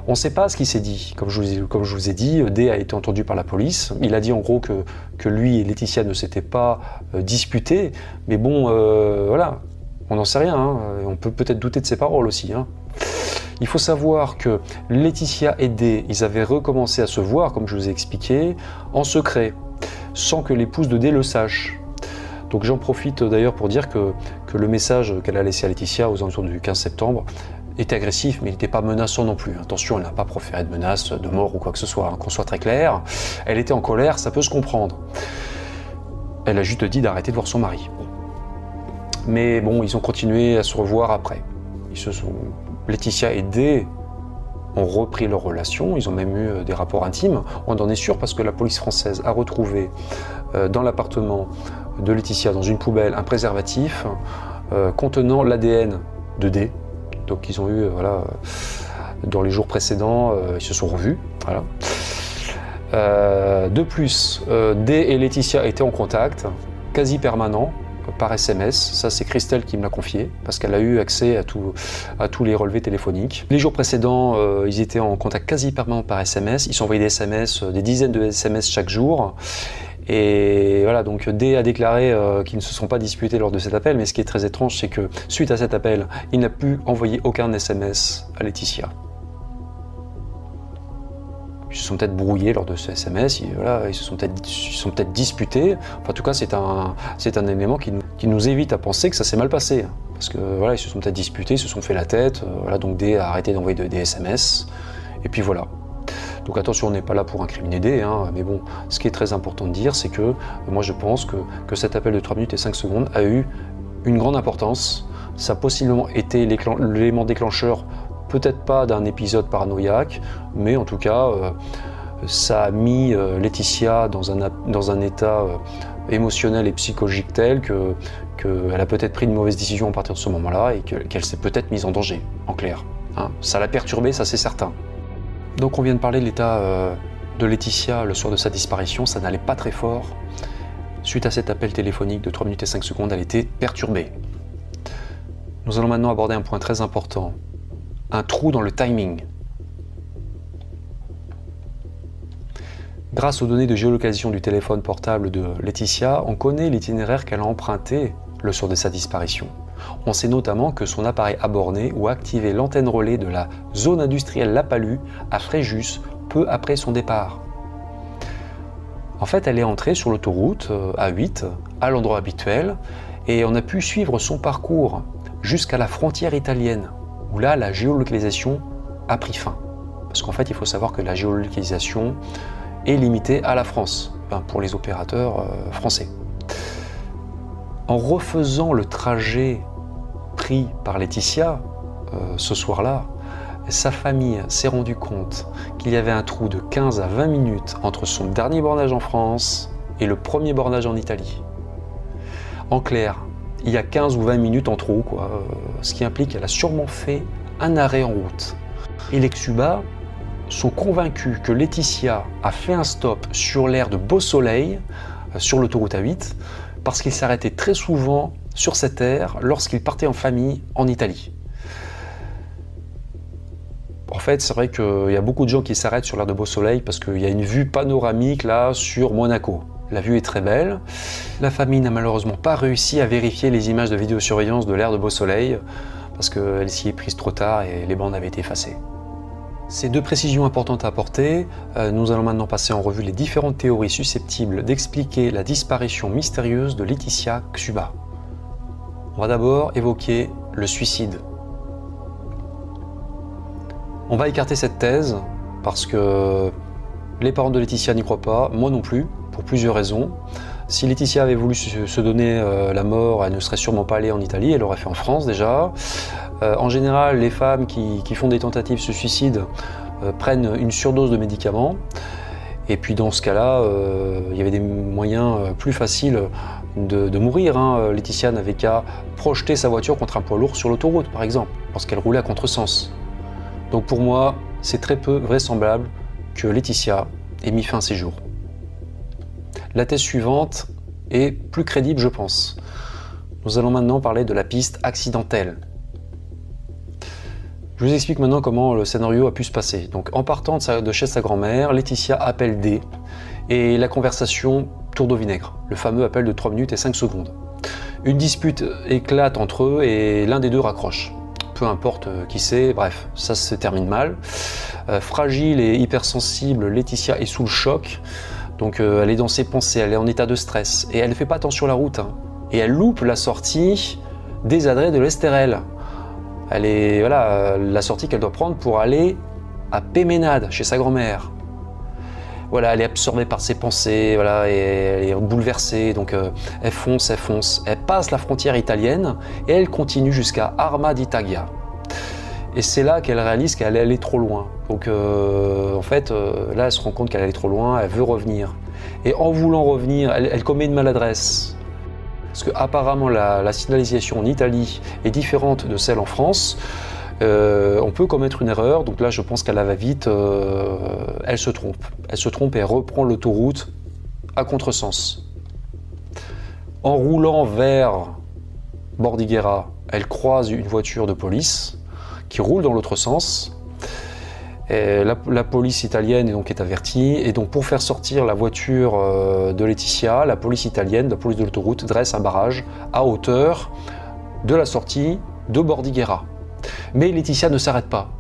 On ne sait pas ce qu'il s'est dit. Comme je, vous ai, dit, D a été entendu par la police. Il a dit en gros que, lui et Laetitia ne s'étaient pas euh, disputés. Mais bon, euh, voilà, on n'en sait rien. Hein. On peut peut-être douter de ses paroles aussi. Hein. Il faut savoir que Laetitia et D, ils avaient recommencé à se voir, comme je vous ai expliqué, en secret, sans que l'épouse de D le sache. Donc j'en profite d'ailleurs pour dire que, que le message qu'elle a laissé à Laetitia aux alentours du 15 septembre, était agressif, mais il n'était pas menaçant non plus. Attention, elle n'a pas proféré de menaces de mort ou quoi que ce soit, hein, qu'on soit très clair. Elle était en colère, ça peut se comprendre. Elle a juste dit d'arrêter de voir son mari. Mais bon, ils ont continué à se revoir après. Ils se sont... Laetitia et D ont repris leur relation, ils ont même eu euh, des rapports intimes. On en est sûr parce que la police française a retrouvé euh, dans l'appartement de Laetitia, dans une poubelle, un préservatif euh, contenant l'ADN de D, donc ils ont eu, euh, voilà, euh, dans les jours précédents, euh, ils se sont revus. Voilà. de plus, D et Laetitia étaient en contact, quasi permanent, par SMS. Ça, c'est Christelle qui me l'a confié, parce qu'elle a eu accès à tous les relevés téléphoniques. Les jours précédents, ils étaient en contact quasi permanent par SMS. Ils s'envoyaient des SMS, des dizaines de SMS chaque jour. Et voilà, donc D a déclaré euh, qu'ils ne se sont pas disputés lors de cet appel, mais ce qui est très étrange, c'est que suite à cet appel, il n'a pu envoyer aucun SMS à Laetitia. Ils se sont peut-être brouillés lors de ce SMS, ils, se sont peut-être disputés. en tout cas, c'est un, élément qui nous, qui nous, évite à penser que ça s'est mal passé. Parce que voilà, ils se sont peut-être disputés, ils se sont fait la tête. Euh, voilà, donc D a arrêté d'envoyer des SMS. Et puis voilà. Donc attention, on n'est pas là pour incriminer des, hein, mais bon, ce qui est très important de dire, c'est que moi je pense que, cet appel de 3 minutes et 5 secondes a eu une grande importance. Ça a possiblement été l'élément déclencheur, peut-être pas d'un épisode paranoïaque, mais en tout cas, euh, ça a mis euh, Laetitia dans un, état euh, émotionnel et psychologique tel que qu'elle a peut-être pris une mauvaise décision à partir de ce moment-là et qu'elle s'est peut-être mise en danger, en clair. Hein. Ça l'a perturbée, ça c'est certain. Donc on vient de parler de l'état euh, de Laetitia le soir de sa disparition, ça n'allait pas très fort. Suite à cet appel téléphonique de 3 minutes et 5 secondes, elle était perturbée. Nous allons maintenant aborder un point très important, un trou dans le timing. Grâce aux données de géolocalisation du téléphone portable de Laetitia, on connaît l'itinéraire qu'elle a emprunté le soir de sa disparition. On sait notamment que son appareil a borné ou activé l'antenne relais de la zone industrielle La Palue à Fréjus peu après son départ. En fait, elle est entrée sur l'autoroute euh, A8 à l'endroit habituel et on a pu suivre son parcours jusqu'à la frontière italienne où là la géolocalisation a pris fin. Parce qu'en fait, il faut savoir que la géolocalisation est limitée à la France pour les opérateurs euh, français. En refaisant le trajet par Laetitia euh, ce soir-là, sa famille s'est rendu compte qu'il y avait un trou de 15 à 20 minutes entre son dernier bornage en France et le premier bornage en Italie. En clair, il y a 15 ou 20 minutes en trop, euh, ce qui implique qu'elle a sûrement fait un arrêt en route. Et les Xuba sont convaincus que Laetitia a fait un stop sur l'air de Beau Soleil, euh, sur l'autoroute A8, parce qu'il s'arrêtait très souvent sur cette aire lorsqu'il partait en famille en Italie. En fait, c'est vrai qu'il y a beaucoup de gens qui s'arrêtent sur l'air de Beau Soleil parce qu'il y a une vue panoramique là sur Monaco. la vue est très belle. La famille n'a malheureusement pas réussi à vérifier les images de vidéosurveillance de l'air de Beau Soleil, parce qu'elle s'y est prise trop tard et les bandes avaient été effacées. Ces deux précisions importantes à apporter, euh, nous allons maintenant passer en revue les différentes théories susceptibles d'expliquer la disparition mystérieuse de Laetitia Xuba. On va d'abord évoquer le suicide. On va écarter cette thèse parce que les parents de Laetitia n'y croient pas, moi non plus, pour plusieurs raisons. Si Laetitia avait voulu se donner euh, la mort, elle ne serait sûrement pas allée en Italie, elle l'aurait fait en France déjà. Euh, en général, les femmes qui, font des tentatives de suicide euh, prennent une surdose de médicaments. Et puis dans ce cas-là, il y avait des moyens plus faciles de, mourir. Hein. Laetitia n'avait qu'à projeter sa voiture contre un poids lourd sur l'autoroute, par exemple, parce qu'elle roulait à contresens. Donc pour moi, c'est très peu vraisemblable que Laetitia ait mis fin à ses jours. La thèse suivante est plus crédible, je pense. Nous allons maintenant parler de la piste accidentelle. Je vous explique maintenant comment le scénario a pu se passer. Donc, en partant de, chez sa grand-mère, Laetitia appelle D et la conversation tourne au vinaigre, le fameux appel de 3 minutes et 5 secondes. Une dispute éclate entre eux et l'un des deux raccroche. Peu importe euh, qui c'est, bref, ça se termine mal. Euh, fragile et hypersensible, Laetitia est sous le choc. Donc euh, elle est dans ses pensées, elle est en état de stress et elle ne fait pas attention à la route. Hein. Et elle loupe la sortie des adrets de l'Estérel. Elle est voilà la sortie qu'elle doit prendre pour aller à Péménade chez sa grand-mère. Voilà, elle est absorbée par ses pensées, voilà, et elle est bouleversée, donc elle fonce, elle fonce, elle passe la frontière italienne et elle continue jusqu'à Arma d'Italia. Et c'est là qu'elle réalise qu'elle est allée trop loin. Donc euh, en fait, euh, là, elle se rend compte qu'elle est allée trop loin, elle veut revenir. Et en voulant revenir, elle, commet une maladresse. Parce qu'apparemment, la, la, signalisation en Italie est différente de celle en France. Euh, on peut commettre une erreur, donc là je pense qu'elle va vite, elle se trompe. Elle se trompe et elle reprend l'autoroute à contresens. En roulant vers Bordighera, elle croise une voiture de police qui roule dans l'autre sens. la, police italienne est donc avertie et donc pour faire sortir la voiture euh, de Laetitia, la police italienne, la police de l'autoroute dresse un barrage à hauteur de la sortie de Bordighera. Mais Laetitia ne s'arrête pas.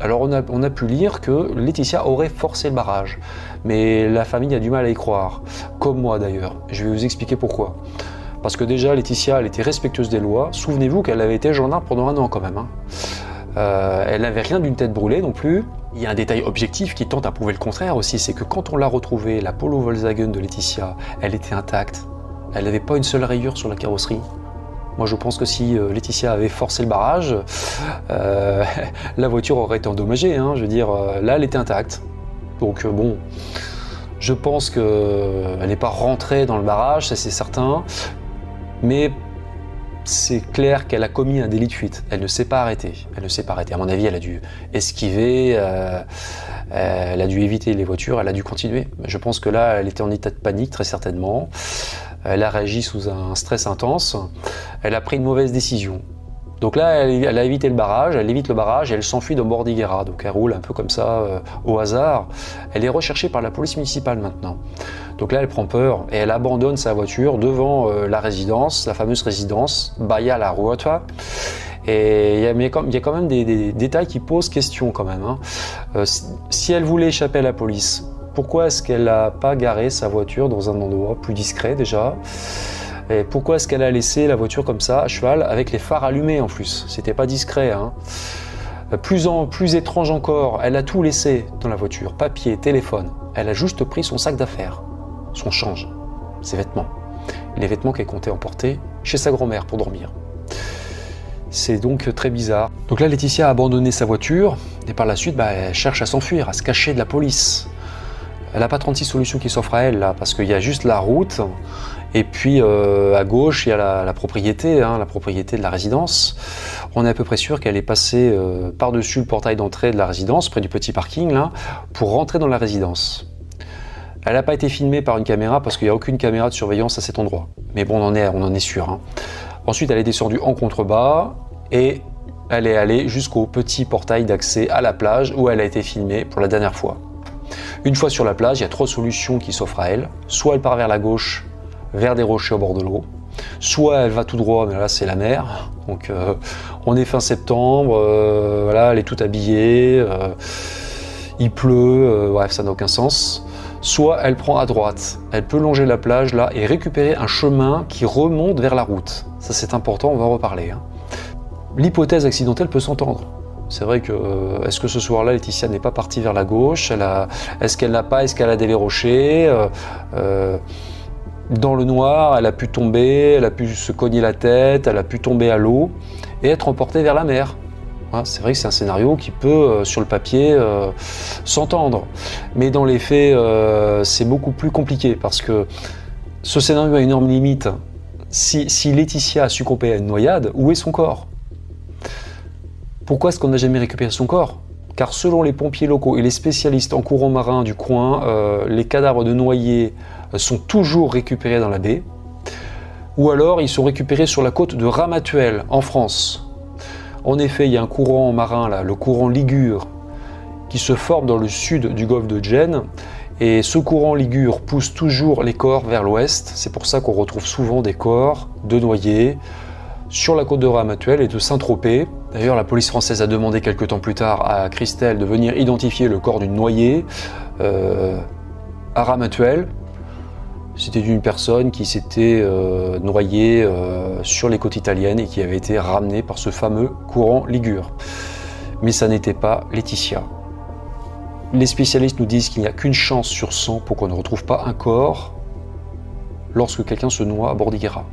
Alors on a, pu lire que Laetitia aurait forcé le barrage, mais la famille a du mal à y croire, comme moi d'ailleurs. Je vais vous expliquer pourquoi. Parce que déjà Laetitia, elle était respectueuse des lois. Souvenez-vous qu'elle avait été gendarme pendant un an quand même. Hein. Euh, elle n'avait rien d'une tête brûlée non plus. Il y a un détail objectif qui tente à prouver le contraire aussi, c'est que quand on l'a retrouvée, la Polo Volkswagen de Laetitia, elle était intacte. Elle n'avait pas une seule rayure sur la carrosserie. Moi, je pense que si euh, Laetitia avait forcé le barrage, euh, la voiture aurait été endommagée. Hein. Je veux dire, là, elle était intacte. Donc, bon, je pense qu'elle n'est pas rentrée dans le barrage, ça c'est certain. Mais c'est clair qu'elle a commis un délit de fuite. Elle ne s'est pas arrêtée. Elle ne s'est pas arrêtée. À mon avis, elle a dû esquiver, euh, elle a dû éviter les voitures, elle a dû continuer. Je pense que là, elle était en état de panique, très certainement. Elle a réagi sous un stress intense. Elle a pris une mauvaise décision. Donc là, elle, a évité le barrage, elle évite le barrage et elle s'enfuit dans Bordighera. Donc elle roule un peu comme ça euh, au hasard. Elle est recherchée par la police municipale maintenant. Donc là, elle prend peur et elle abandonne sa voiture devant euh, la résidence, la fameuse résidence Baia la Ruota. Et il y, a, quand même des, détails qui posent question quand même. Hein. Euh, si elle voulait échapper à la police, pourquoi est-ce qu'elle n'a pas garé sa voiture dans un endroit plus discret déjà? Et pourquoi est-ce qu'elle a laissé la voiture comme ça, à cheval, avec les phares allumés en plus? C'était pas discret. Hein. Plus, en, plus étrange encore, elle a tout laissé dans la voiture papier, téléphone. Elle a juste pris son sac d'affaires, son change, ses vêtements. Les vêtements qu'elle comptait emporter chez sa grand-mère pour dormir. C'est donc très bizarre. Donc là, Laetitia a abandonné sa voiture et par la suite, bah, elle cherche à s'enfuir, à se cacher de la police. Elle n'a pas 36 solutions qui s'offrent à elle là, parce qu'il y a juste la route et puis euh, à gauche, il y a la, propriété, hein, la propriété de la résidence. On est à peu près sûr qu'elle est passée euh, par-dessus le portail d'entrée de la résidence, près du petit parking, là, pour rentrer dans la résidence. Elle n'a pas été filmée par une caméra parce qu'il n'y a aucune caméra de surveillance à cet endroit. Mais bon, on en est, on en est sûr. Hein. Ensuite, elle est descendue en contrebas et elle est allée jusqu'au petit portail d'accès à la plage où elle a été filmée pour la dernière fois. Une fois sur la plage, il y a trois solutions qui s'offrent à elle. Soit elle part vers la gauche, vers des rochers au bord de l'eau, soit elle va tout droit, mais là c'est la mer. Donc euh, on est fin septembre, euh, elle est toute habillée, euh, il pleut, bref, ça n'a aucun sens. Soit elle prend à droite, elle peut longer la plage là et récupérer un chemin qui remonte vers la route. Ça c'est important, on va en reparler. Hein. L'hypothèse accidentelle peut s'entendre. C'est vrai que est-ce que ce soir-là, Laetitia n'est pas partie vers la gauche? Est-ce qu'elle n'a pas Est-ce qu'elle a des rochers dans le noir, elle a pu tomber, elle a pu se cogner la tête, elle a pu tomber à l'eau et être emportée vers la mer. C'est vrai que c'est un scénario qui peut, euh, sur le papier, euh, s'entendre. Mais dans les faits, euh, c'est beaucoup plus compliqué parce que ce scénario a une énorme limite. Si Laetitia a succombé à une noyade, où est son corps? Pourquoi est-ce qu'on n'a jamais récupéré son corps? Car selon les pompiers locaux et les spécialistes en courant marin du coin, les cadavres de noyés sont toujours récupérés dans la baie, ou alors ils sont récupérés sur la côte de Ramatuelle, en France. En effet, il y a un courant marin, là, le courant Ligure, qui se forme dans le sud du golfe de Gênes, et ce courant Ligure pousse toujours les corps vers l'ouest. C'est pour ça qu'on retrouve souvent des corps de noyés sur la côte de Ramatuelle et de Saint-Tropez. D'ailleurs, la police française a demandé quelques temps plus tard à Christelle de venir identifier le corps d'une noyée euh, à Ramatuelle. C'était une personne qui s'était euh, noyée euh, sur les côtes italiennes et qui avait été ramenée par ce fameux courant Ligure. Mais ça n'était pas Laetitia. Les spécialistes nous disent qu'il n'y a qu'une chance sur 100 pour qu'on ne retrouve pas un corps lorsque quelqu'un se noie à Bordighera.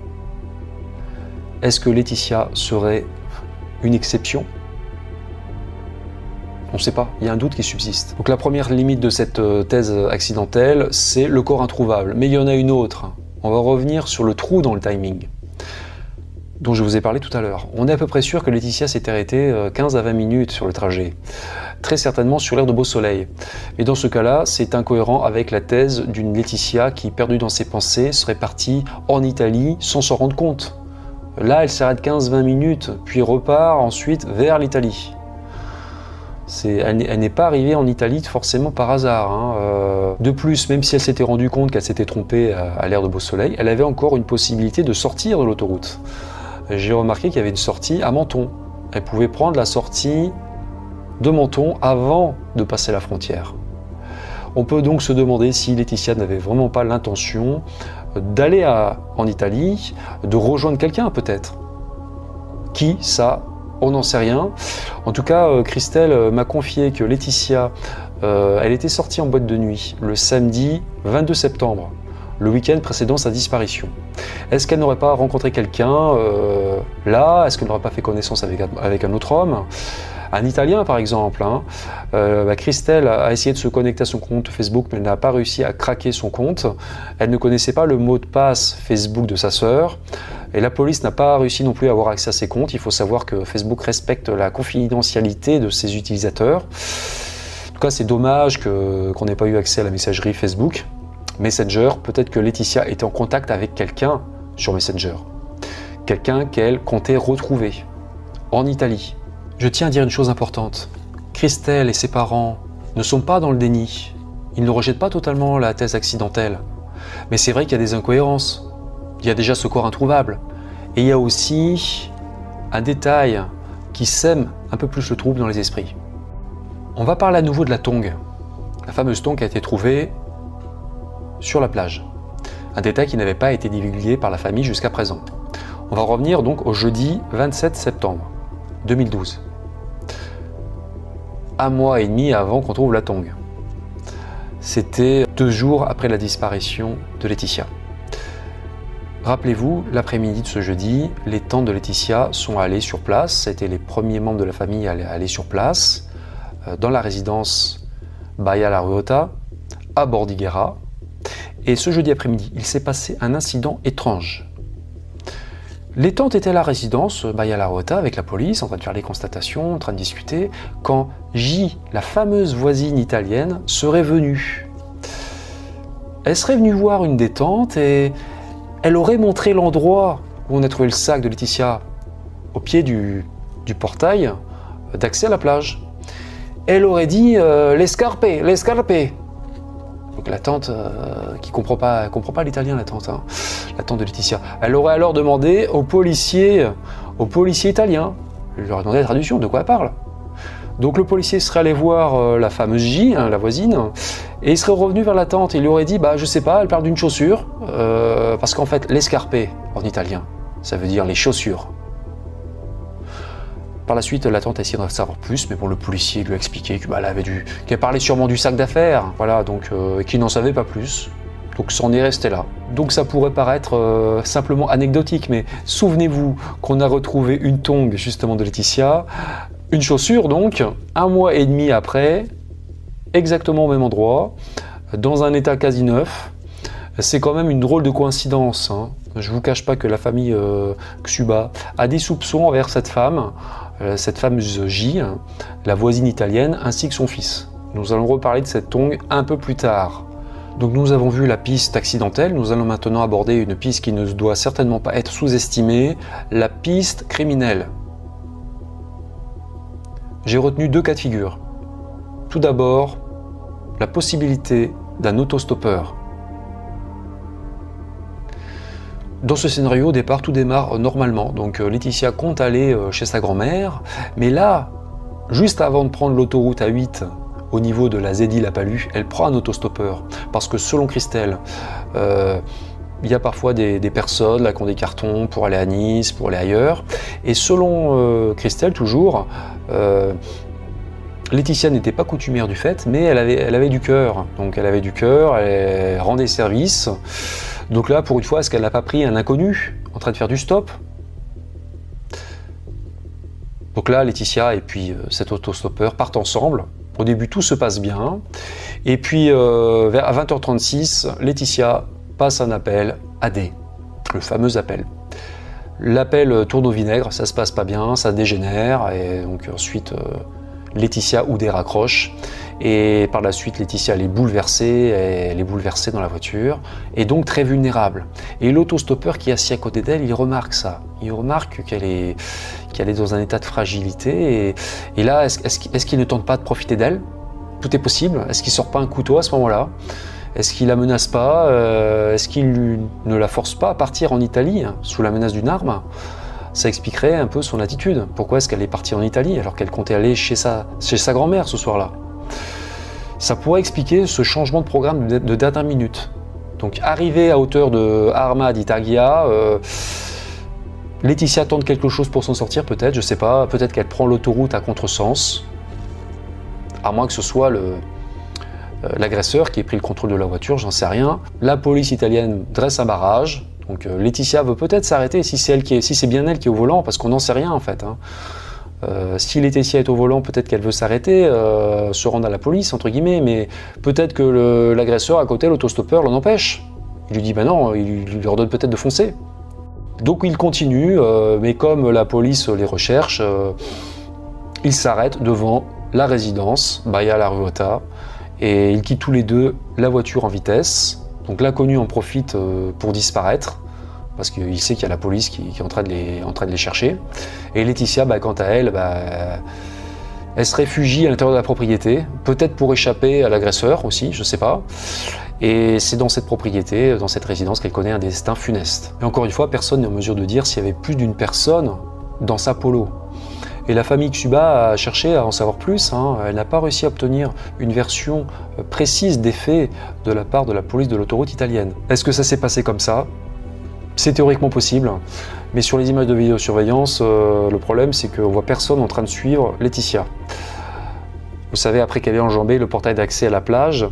Est-ce que Laetitia serait une exception? On ne sait pas, il y a un doute qui subsiste. Donc la première limite de cette euh, thèse accidentelle, c'est le corps introuvable. Mais il y en a une autre. On va revenir sur le trou dans le timing dont je vous ai parlé tout à l'heure. On est à peu près sûr que Laetitia s'est arrêtée 15 euh, à 20 minutes sur le trajet, très certainement sur l'air de beau soleil. Et dans ce cas-là, c'est incohérent avec la thèse d'une Laetitia qui, perdue dans ses pensées, serait partie en Italie sans s'en rendre compte. Là, elle s'arrête 15-20 minutes, puis repart ensuite vers l'Italie elle, n'est pas arrivée en Italie forcément par hasard. Hein. Euh, de plus, même si elle s'était rendue compte qu'elle s'était trompée à, l'air de beau soleil, elle avait encore une possibilité de sortir de l'autoroute. J'ai remarqué qu'il y avait une sortie à Menton. Elle pouvait prendre la sortie de Menton avant de passer la frontière. On peut donc se demander si Laetitia n'avait vraiment pas l'intention d'aller en Italie, de rejoindre quelqu'un peut-être. Qui, ça, on n'en sait rien. En tout cas, euh, Christelle euh, m'a confié que Laetitia, euh, elle était sortie en boîte de nuit le samedi 22 septembre, le week-end précédant sa disparition. Est-ce qu'elle n'aurait pas rencontré quelqu'un là? Est-ce qu'elle n'aurait pas fait connaissance avec, un autre homme? Un Italien par exemple. Hein. Bah, Christelle a essayé de se connecter à son compte Facebook, mais elle n'a pas réussi à craquer son compte. Elle ne connaissait pas le mot de passe Facebook de sa sœur. Et la police n'a pas réussi non plus à avoir accès à ses comptes. Il faut savoir que Facebook respecte la confidentialité de ses utilisateurs. En tout cas, c'est dommage qu'on n'ait pas eu accès à la messagerie Facebook. Messenger, peut-être que Laetitia était en contact avec quelqu'un sur Messenger. Quelqu'un qu'elle comptait retrouver en Italie. Je tiens à dire une chose importante. Christelle et ses parents ne sont pas dans le déni. Ils ne rejettent pas totalement la thèse accidentelle. Mais c'est vrai qu'il y a des incohérences. Il y a déjà ce corps introuvable. Et il y a aussi un détail qui sème un peu plus le trouble dans les esprits. On va parler à nouveau de la tongue. La fameuse tongue qui a été trouvée sur la plage. Un détail qui n'avait pas été divulgué par la famille jusqu'à présent. On va revenir donc au jeudi 27 septembre 2012. Un mois et demi avant qu'on trouve la tongue. C'était deux jours après la disparition de Laetitia. Rappelez-vous, l'après-midi de ce jeudi, les tantes de Laetitia sont allées sur place. C'était les premiers membres de la famille à aller sur place, euh, dans la résidence Bahia La Ruota, à Bordighera. Et ce jeudi après-midi, il s'est passé un incident étrange. Les tantes étaient la résidence Bahia La Ruota avec la police, en train de faire les constatations, en train de discuter, quand J, la fameuse voisine italienne, serait venue. Elle serait venue voir une des tantes et elle aurait montré l'endroit où on a trouvé le sac de Laetitia au pied du, portail d'accès à la plage. Elle aurait dit euh, l'escarpé. Donc la tante euh, qui comprend pas, comprend pas l'italien, la tante, hein. la tante de Laetitia. Elle aurait alors demandé au policier, au policier italien, il leur a demandé la traduction, de quoi elle parle. Donc le policier serait allé voir euh, la fameuse J, hein, la voisine, et il serait revenu vers la tante. Il lui aurait dit, bah je sais pas, elle parle d'une chaussure, euh, parce qu'en fait l'escarpe en italien, ça veut dire les chaussures. Par la suite, la tante a essayé d'en savoir plus, mais bon, le policier lui a expliqué qu'elle bah, avait dû, qu'elle parlait sûrement du sac d'affaires, voilà, donc euh, qu'il n'en savait pas plus. Donc ça est resté là. Donc ça pourrait paraître euh, simplement anecdotique, mais souvenez-vous qu'on a retrouvé une tongue justement de Laetitia, une chaussure donc, un mois et demi après, exactement au même endroit, dans un état quasi neuf. C'est quand même une drôle de coïncidence. Hein. Je ne vous cache pas que la famille euh, Xuba a des soupçons envers cette femme. Euh, cette fameuse J, la voisine italienne, ainsi que son fils. Nous allons reparler de cette tongue un peu plus tard. Donc nous avons vu la piste accidentelle, nous allons maintenant aborder une piste qui ne doit certainement pas être sous-estimée, la piste criminelle. J'ai retenu deux cas de figure. Tout d'abord, la possibilité d'un autostoppeur. Dans ce scénario, au départ, tout démarre normalement. Donc euh, Laetitia compte aller euh, chez sa grand-mère, mais là, juste avant de prendre l'autoroute A8 au niveau de la Zédi La Palue, elle prend un autostoppeur. Parce que selon Christelle, euh, il y a parfois des, personnes là, qui ont des cartons pour aller à Nice, pour aller ailleurs. Et selon Christelle, toujours, Laetitia n'était pas coutumière du fait, mais elle avait, elle avait du cœur. Donc elle avait du cœur, elle rendait service. Donc là, pour une fois, est-ce qu'elle n'a pas pris un inconnu en train de faire du stop? Donc là, Laetitia et puis euh, cet autostoppeur partent ensemble. Au début, tout se passe bien. Et puis, euh, vers, à 20h36, Laetitia passe un appel à D, le fameux appel. L'appel tourne au vinaigre, ça se passe pas bien, ça dégénère, et donc ensuite, euh, Laetitia ou des raccroche. Et par la suite, Laetitia, est bouleversée, est bouleversée dans la voiture, et donc très vulnérable. Et l'autostoppeur qui est assis à côté d'elle, il remarque ça. Il remarque qu'elle est, est dans un état de fragilité. Et, là, est-ce, qu'il ne tente pas de profiter d'elle? Tout est possible. Est-ce qu'il sort pas un couteau à ce moment-là? Est-ce qu'il la menace pas? Euh, Est-ce qu'il ne la force pas à partir en Italie hein, sous la menace d'une arme? Ça expliquerait un peu son attitude. Pourquoi est-ce qu'elle est partie en Italie alors qu'elle comptait aller chez sa, grand-mère ce soir-là? Ça pourrait expliquer ce changement de programme de, dernière minute. Donc arrivé à hauteur de Arma d'Itagia, euh, Laetitia tente quelque chose pour s'en sortir peut-être, je sais pas, peut-être qu'elle prend l'autoroute à contresens, à moins que ce soit euh, l'agresseur qui ait pris le contrôle de la voiture, j'en sais rien. La police italienne dresse un barrage, donc euh, Laetitia veut peut-être s'arrêter si c'est bien elle qui est au volant, parce qu'on n'en sait rien en fait. Hein. Euh, si Laetitia est au volant, peut-être qu'elle veut s'arrêter, euh, se rendre à la police entre guillemets, mais peut-être que l'agresseur à côté, l'autostoppeur, l'en empêche. Il lui dit ben non, il, lui ordonne peut-être de foncer. Donc il continue, mais comme la police les recherche, ils s'arrêtent devant la résidence, Baya La Ruota, et ils quittent tous les deux la voiture en vitesse. Donc l'inconnu en profite euh, pour disparaître, parce qu'il sait qu'il y a la police qui, est en train, de les, chercher. Et Laetitia, bah, quant à elle, bah, elle se réfugie à l'intérieur de la propriété, peut-être pour échapper à l'agresseur aussi, je ne sais pas. Et c'est dans cette propriété, dans cette résidence, qu'elle connaît un destin funeste. Et encore une fois, personne n'est en mesure de dire s'il y avait plus d'une personne dans sa polo. Et la famille Xuba a cherché à en savoir plus. Hein. Elle n'a pas réussi à obtenir une version euh, précise des faits de la part de la police de l'autoroute italienne. Est-ce que ça s'est passé comme ça? C'est théoriquement possible. Mais sur les images de vidéosurveillance, euh, le problème c'est qu'on voit personne en train de suivre Laetitia. Vous savez, après qu'elle ait enjambé le portail d'accès à la plage,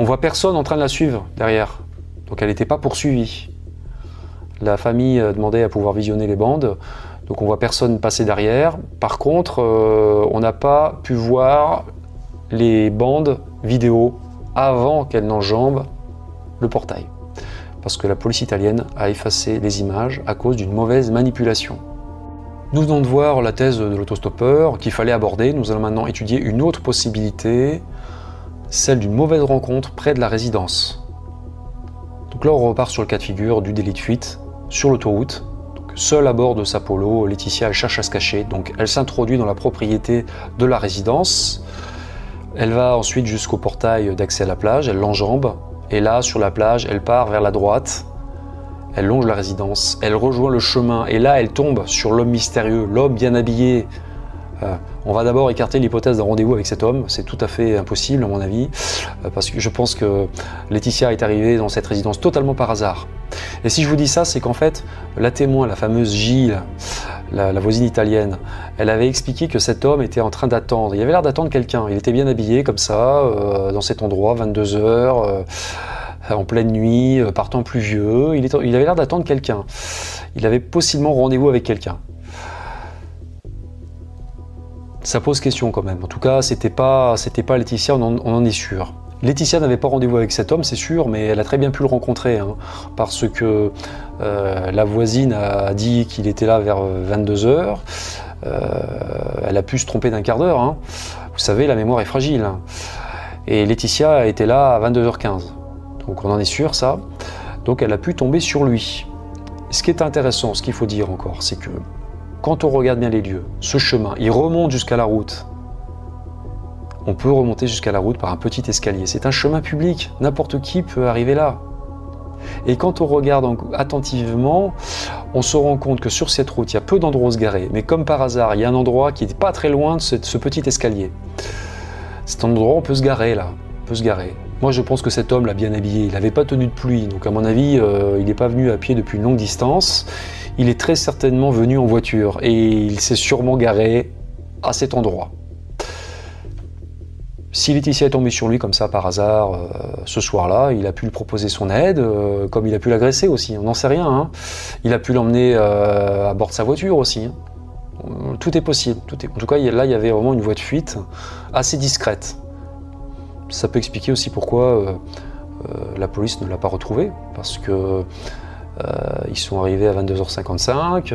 on voit personne en train de la suivre derrière. Donc elle n'était pas poursuivie. La famille demandait à pouvoir visionner les bandes. Donc on voit personne passer derrière. Par contre, euh, on n'a pas pu voir les bandes vidéo avant qu'elles n'enjambent le portail. Parce que la police italienne a effacé les images à cause d'une mauvaise manipulation. Nous venons de voir la thèse de l'autostoppeur qu'il fallait aborder. Nous allons maintenant étudier une autre possibilité, celle d'une mauvaise rencontre près de la résidence. Donc là, on repart sur le cas de figure du délit de fuite sur l'autoroute Seule à bord de sa polo, Laetitia cherche à se cacher, donc elle s'introduit dans la propriété de la résidence. Elle va ensuite jusqu'au portail d'accès à la plage, elle l'enjambe, et là, sur la plage, elle part vers la droite, elle longe la résidence, elle rejoint le chemin, et là, elle tombe sur l'homme mystérieux, l'homme bien habillé. Euh, on va d'abord écarter l'hypothèse d'un rendez-vous avec cet homme, c'est tout à fait impossible à mon avis, euh, parce que je pense que Laetitia est arrivée dans cette résidence totalement par hasard. Et si je vous dis ça, c'est qu'en fait, la témoin, la fameuse Gilles, la, voisine italienne, elle avait expliqué que cet homme était en train d'attendre. Il avait l'air d'attendre quelqu'un. Il était bien habillé comme ça, euh, dans cet endroit, 22 heures, euh, en pleine nuit, euh, partant pluvieux. Il avait l'air d'attendre quelqu'un. Il avait possiblement rendez-vous avec quelqu'un. Ça pose question quand même. En tout cas, c'était pas, pas Laetitia, on en est sûr. Laetitia n'avait pas rendez-vous avec cet homme, c'est sûr, mais elle a très bien pu le rencontrer, hein, parce que euh, la voisine a dit qu'il était là vers 22 euh, elle a pu se tromper d'un quart d'heure. Hein. Vous savez, la mémoire est fragile. Et Laetitia était là à 22h15. Donc on en est sûr, ça. Donc elle a pu tomber sur lui. Ce qui est intéressant, ce qu'il faut dire encore, c'est que quand on regarde bien les lieux, ce chemin, il remonte jusqu'à la route on peut remonter jusqu'à la route par un petit escalier. C'est un chemin public, n'importe qui peut arriver là. Et quand on regarde attentivement, on se rend compte que sur cette route, il y a peu d'endroits où se garer. Mais comme par hasard, il y a un endroit qui n'est pas très loin de ce, petit escalier. Cet endroit, on peut se garer là. On peut se garer. Moi, je pense que cet homme l'a bien habillé. Il n'avait pas tenu de pluie. Donc, à mon avis, euh, il n'est pas venu à pied depuis une longue distance. Il est très certainement venu en voiture. Et il s'est sûrement garé à cet endroit. Si Laetitia est tombée sur lui comme ça par hasard euh, ce soir-là, il a pu lui proposer son aide, euh, comme il a pu l'agresser aussi, on n'en sait rien. Hein. Il a pu l'emmener euh, à bord de sa voiture aussi. Hein. Tout est possible. En tout cas, là, il y avait vraiment une voie de fuite assez discrète. Ça peut expliquer aussi pourquoi la police ne l'a pas retrouvé, parce que ils sont arrivés à 22h55.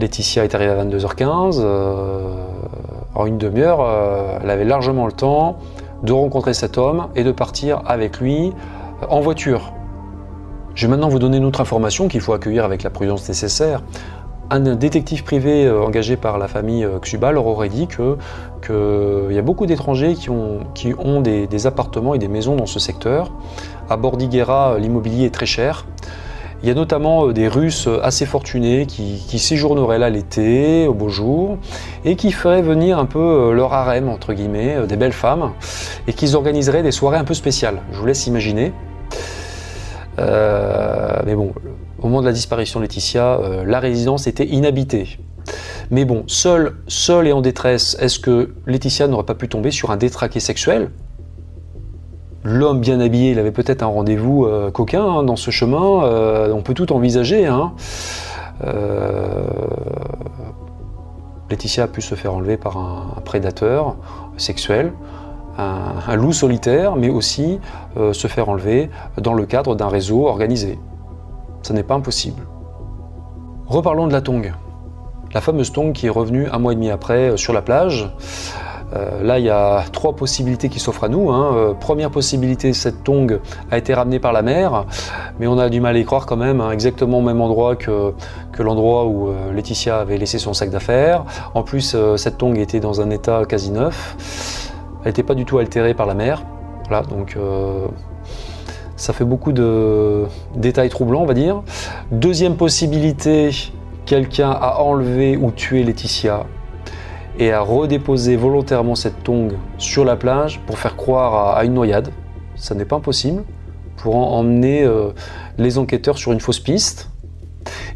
Laetitia est arrivée à 22h15 en une demi-heure, euh, elle avait largement le temps de rencontrer cet homme et de partir avec lui euh, en voiture. Je vais maintenant vous donner une autre information qu'il faut accueillir avec la prudence nécessaire. Un détective privé euh, engagé par la famille Xuba leur aurait dit qu'il y a beaucoup d'étrangers qui ont, qui ont des, appartements et des maisons dans ce secteur. À Bordiguera, l'immobilier est très cher. Il y a notamment euh, des Russes euh, assez fortunés qui, séjourneraient là l'été, au beau jour, et qui feraient venir un peu euh, leur harem, entre guillemets, des belles femmes, et qu'ils organiseraient des soirées un peu spéciales. Je vous laisse imaginer. mais bon, au moment de la disparition de Laetitia, la résidence était inhabitée. Mais bon, seule, seule et en détresse, est-ce que Laetitia n'aurait pas pu tomber sur un détraqué sexuel? L'homme bien habillé, il avait peut-être un rendez-vous euh, coquin hein, dans ce chemin. Euh, on peut tout envisager. Hein. Euh, Laetitia a pu se faire enlever par un, prédateur sexuel, un, loup solitaire, mais aussi se faire enlever dans le cadre d'un réseau organisé. Ce n'est pas impossible. Reparlons de la tongue. La fameuse tongue qui est revenue un mois et demi après sur la plage. Euh, là, il y a trois possibilités qui s'offrent à nous. Hein. Euh, première possibilité, cette tongue a été ramenée par la mer, mais on a du mal à y croire quand même, hein. exactement au même endroit que, l'endroit où euh, Laetitia avait laissé son sac d'affaires. En plus, cette tongue était dans un état quasi neuf. Elle n'était pas du tout altérée par la mer. Voilà, donc ça fait beaucoup de détails troublants, on va dire. Deuxième possibilité, quelqu'un a enlevé ou tué Laetitia et a redéposé volontairement cette tongue sur la plage pour faire croire à, une noyade. Ça n'est pas impossible, pour emmener euh, les enquêteurs sur une fausse piste.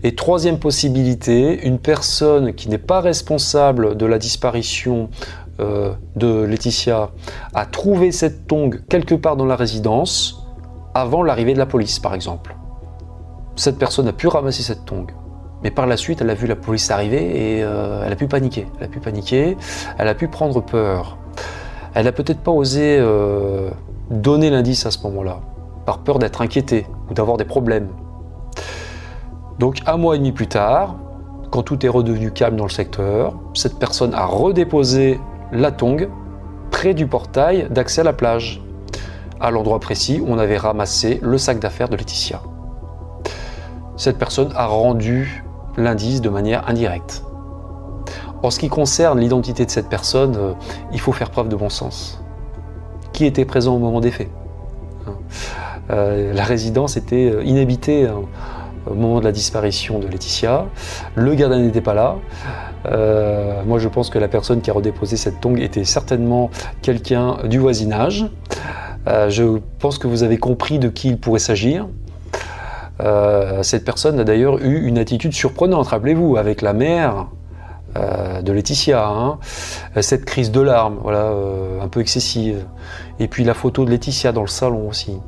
Et troisième possibilité, une personne qui n'est pas responsable de la disparition euh, de Laetitia a trouvé cette tongue quelque part dans la résidence avant l'arrivée de la police, par exemple. Cette personne a pu ramasser cette tongue, mais par la suite, elle a vu la police arriver et euh, elle a pu paniquer. Elle a pu paniquer, elle a pu prendre peur. Elle n'a peut-être pas osé euh, donner l'indice à ce moment-là, par peur d'être inquiétée ou d'avoir des problèmes. Donc un mois et demi plus tard, quand tout est redevenu calme dans le secteur, cette personne a redéposé la tongue près du portail d'accès à la plage, à l'endroit précis où on avait ramassé le sac d'affaires de Laetitia. Cette personne a rendu l'indice de manière indirecte. En ce qui concerne l'identité de cette personne, euh, il faut faire preuve de bon sens. Qui était présent au moment des faits hein euh, La résidence était euh, inhabitée hein, au moment de la disparition de Laetitia. Le gardien n'était pas là. moi, je pense que la personne qui a redéposé cette tongue était certainement quelqu'un du voisinage. je pense que vous avez compris de qui il pourrait s'agir. Cette personne a d'ailleurs eu une attitude surprenante, rappelez-vous, avec la mère euh, de Laetitia, hein. cette crise de larmes, voilà, euh, un peu excessive, et puis la photo de Laetitia dans le salon aussi.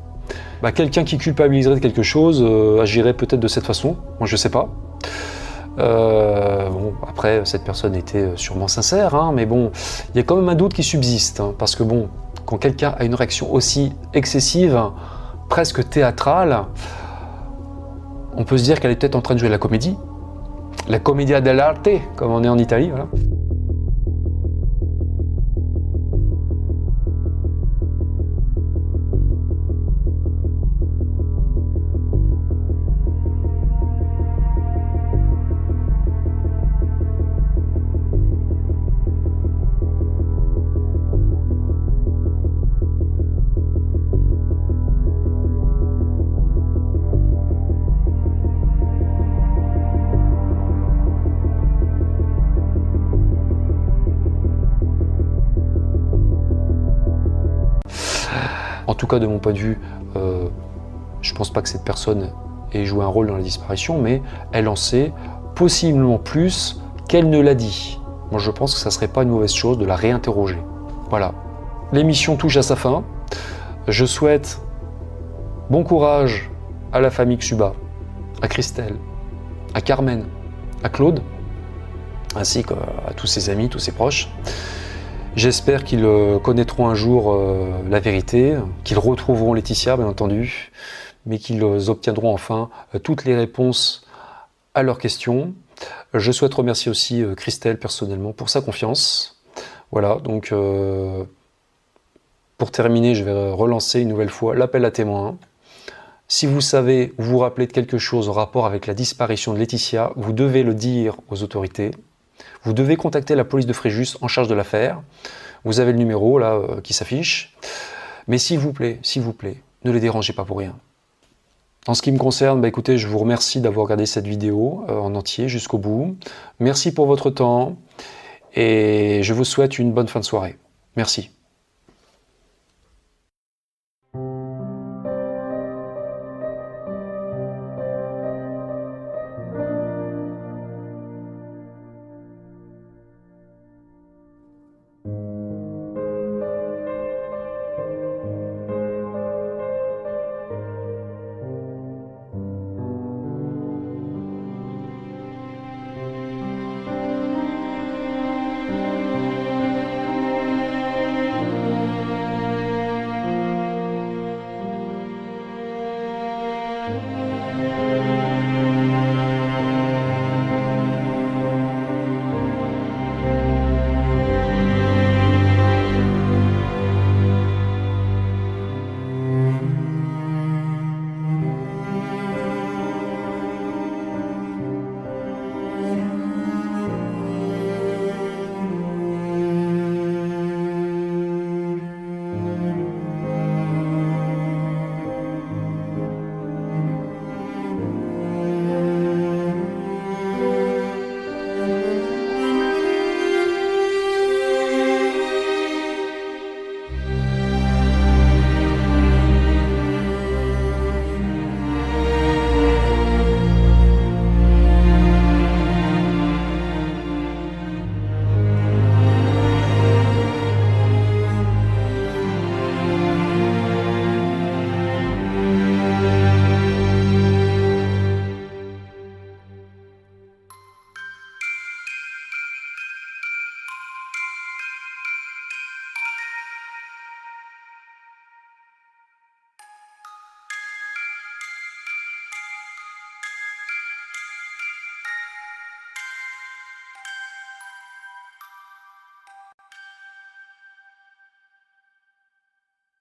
Bah, quelqu'un qui culpabiliserait de quelque chose euh, agirait peut-être de cette façon, moi je sais pas. bon, après, cette personne était sûrement sincère, hein, mais bon, il y a quand même un doute qui subsiste, hein, parce que bon, quand quelqu'un a une réaction aussi excessive, presque théâtrale, on peut se dire qu'elle est peut-être en train de jouer la comédie, la commedia dell'arte, comme on est en Italie. Voilà. De mon point de vue, euh, je ne pense pas que cette personne ait joué un rôle dans la disparition, mais elle en sait possiblement plus qu'elle ne l'a dit. Moi, je pense que ça serait pas une mauvaise chose de la réinterroger. Voilà. L'émission touche à sa fin. Je souhaite bon courage à la famille Xuba, à Christelle, à Carmen, à Claude, ainsi qu'à tous ses amis, tous ses proches. J'espère qu'ils euh, connaîtront un jour euh, la vérité, qu'ils retrouveront Laetitia, bien entendu, mais qu'ils euh, obtiendront enfin toutes les réponses à leurs questions. Je souhaite remercier aussi Christelle personnellement pour sa confiance. Voilà, donc pour terminer, je vais relancer une nouvelle fois l'appel à témoins. Si vous savez ou vous rappelez de quelque chose en rapport avec la disparition de Laetitia, vous devez le dire aux autorités vous devez contacter la police de Fréjus en charge de l'affaire. Vous avez le numéro là euh, qui s'affiche. Mais s'il vous plaît, s'il vous plaît, ne les dérangez pas pour rien. En ce qui me concerne, bah écoutez, je vous remercie d'avoir regardé cette vidéo euh, en entier jusqu'au bout. Merci pour votre temps et je vous souhaite une bonne fin de soirée. Merci.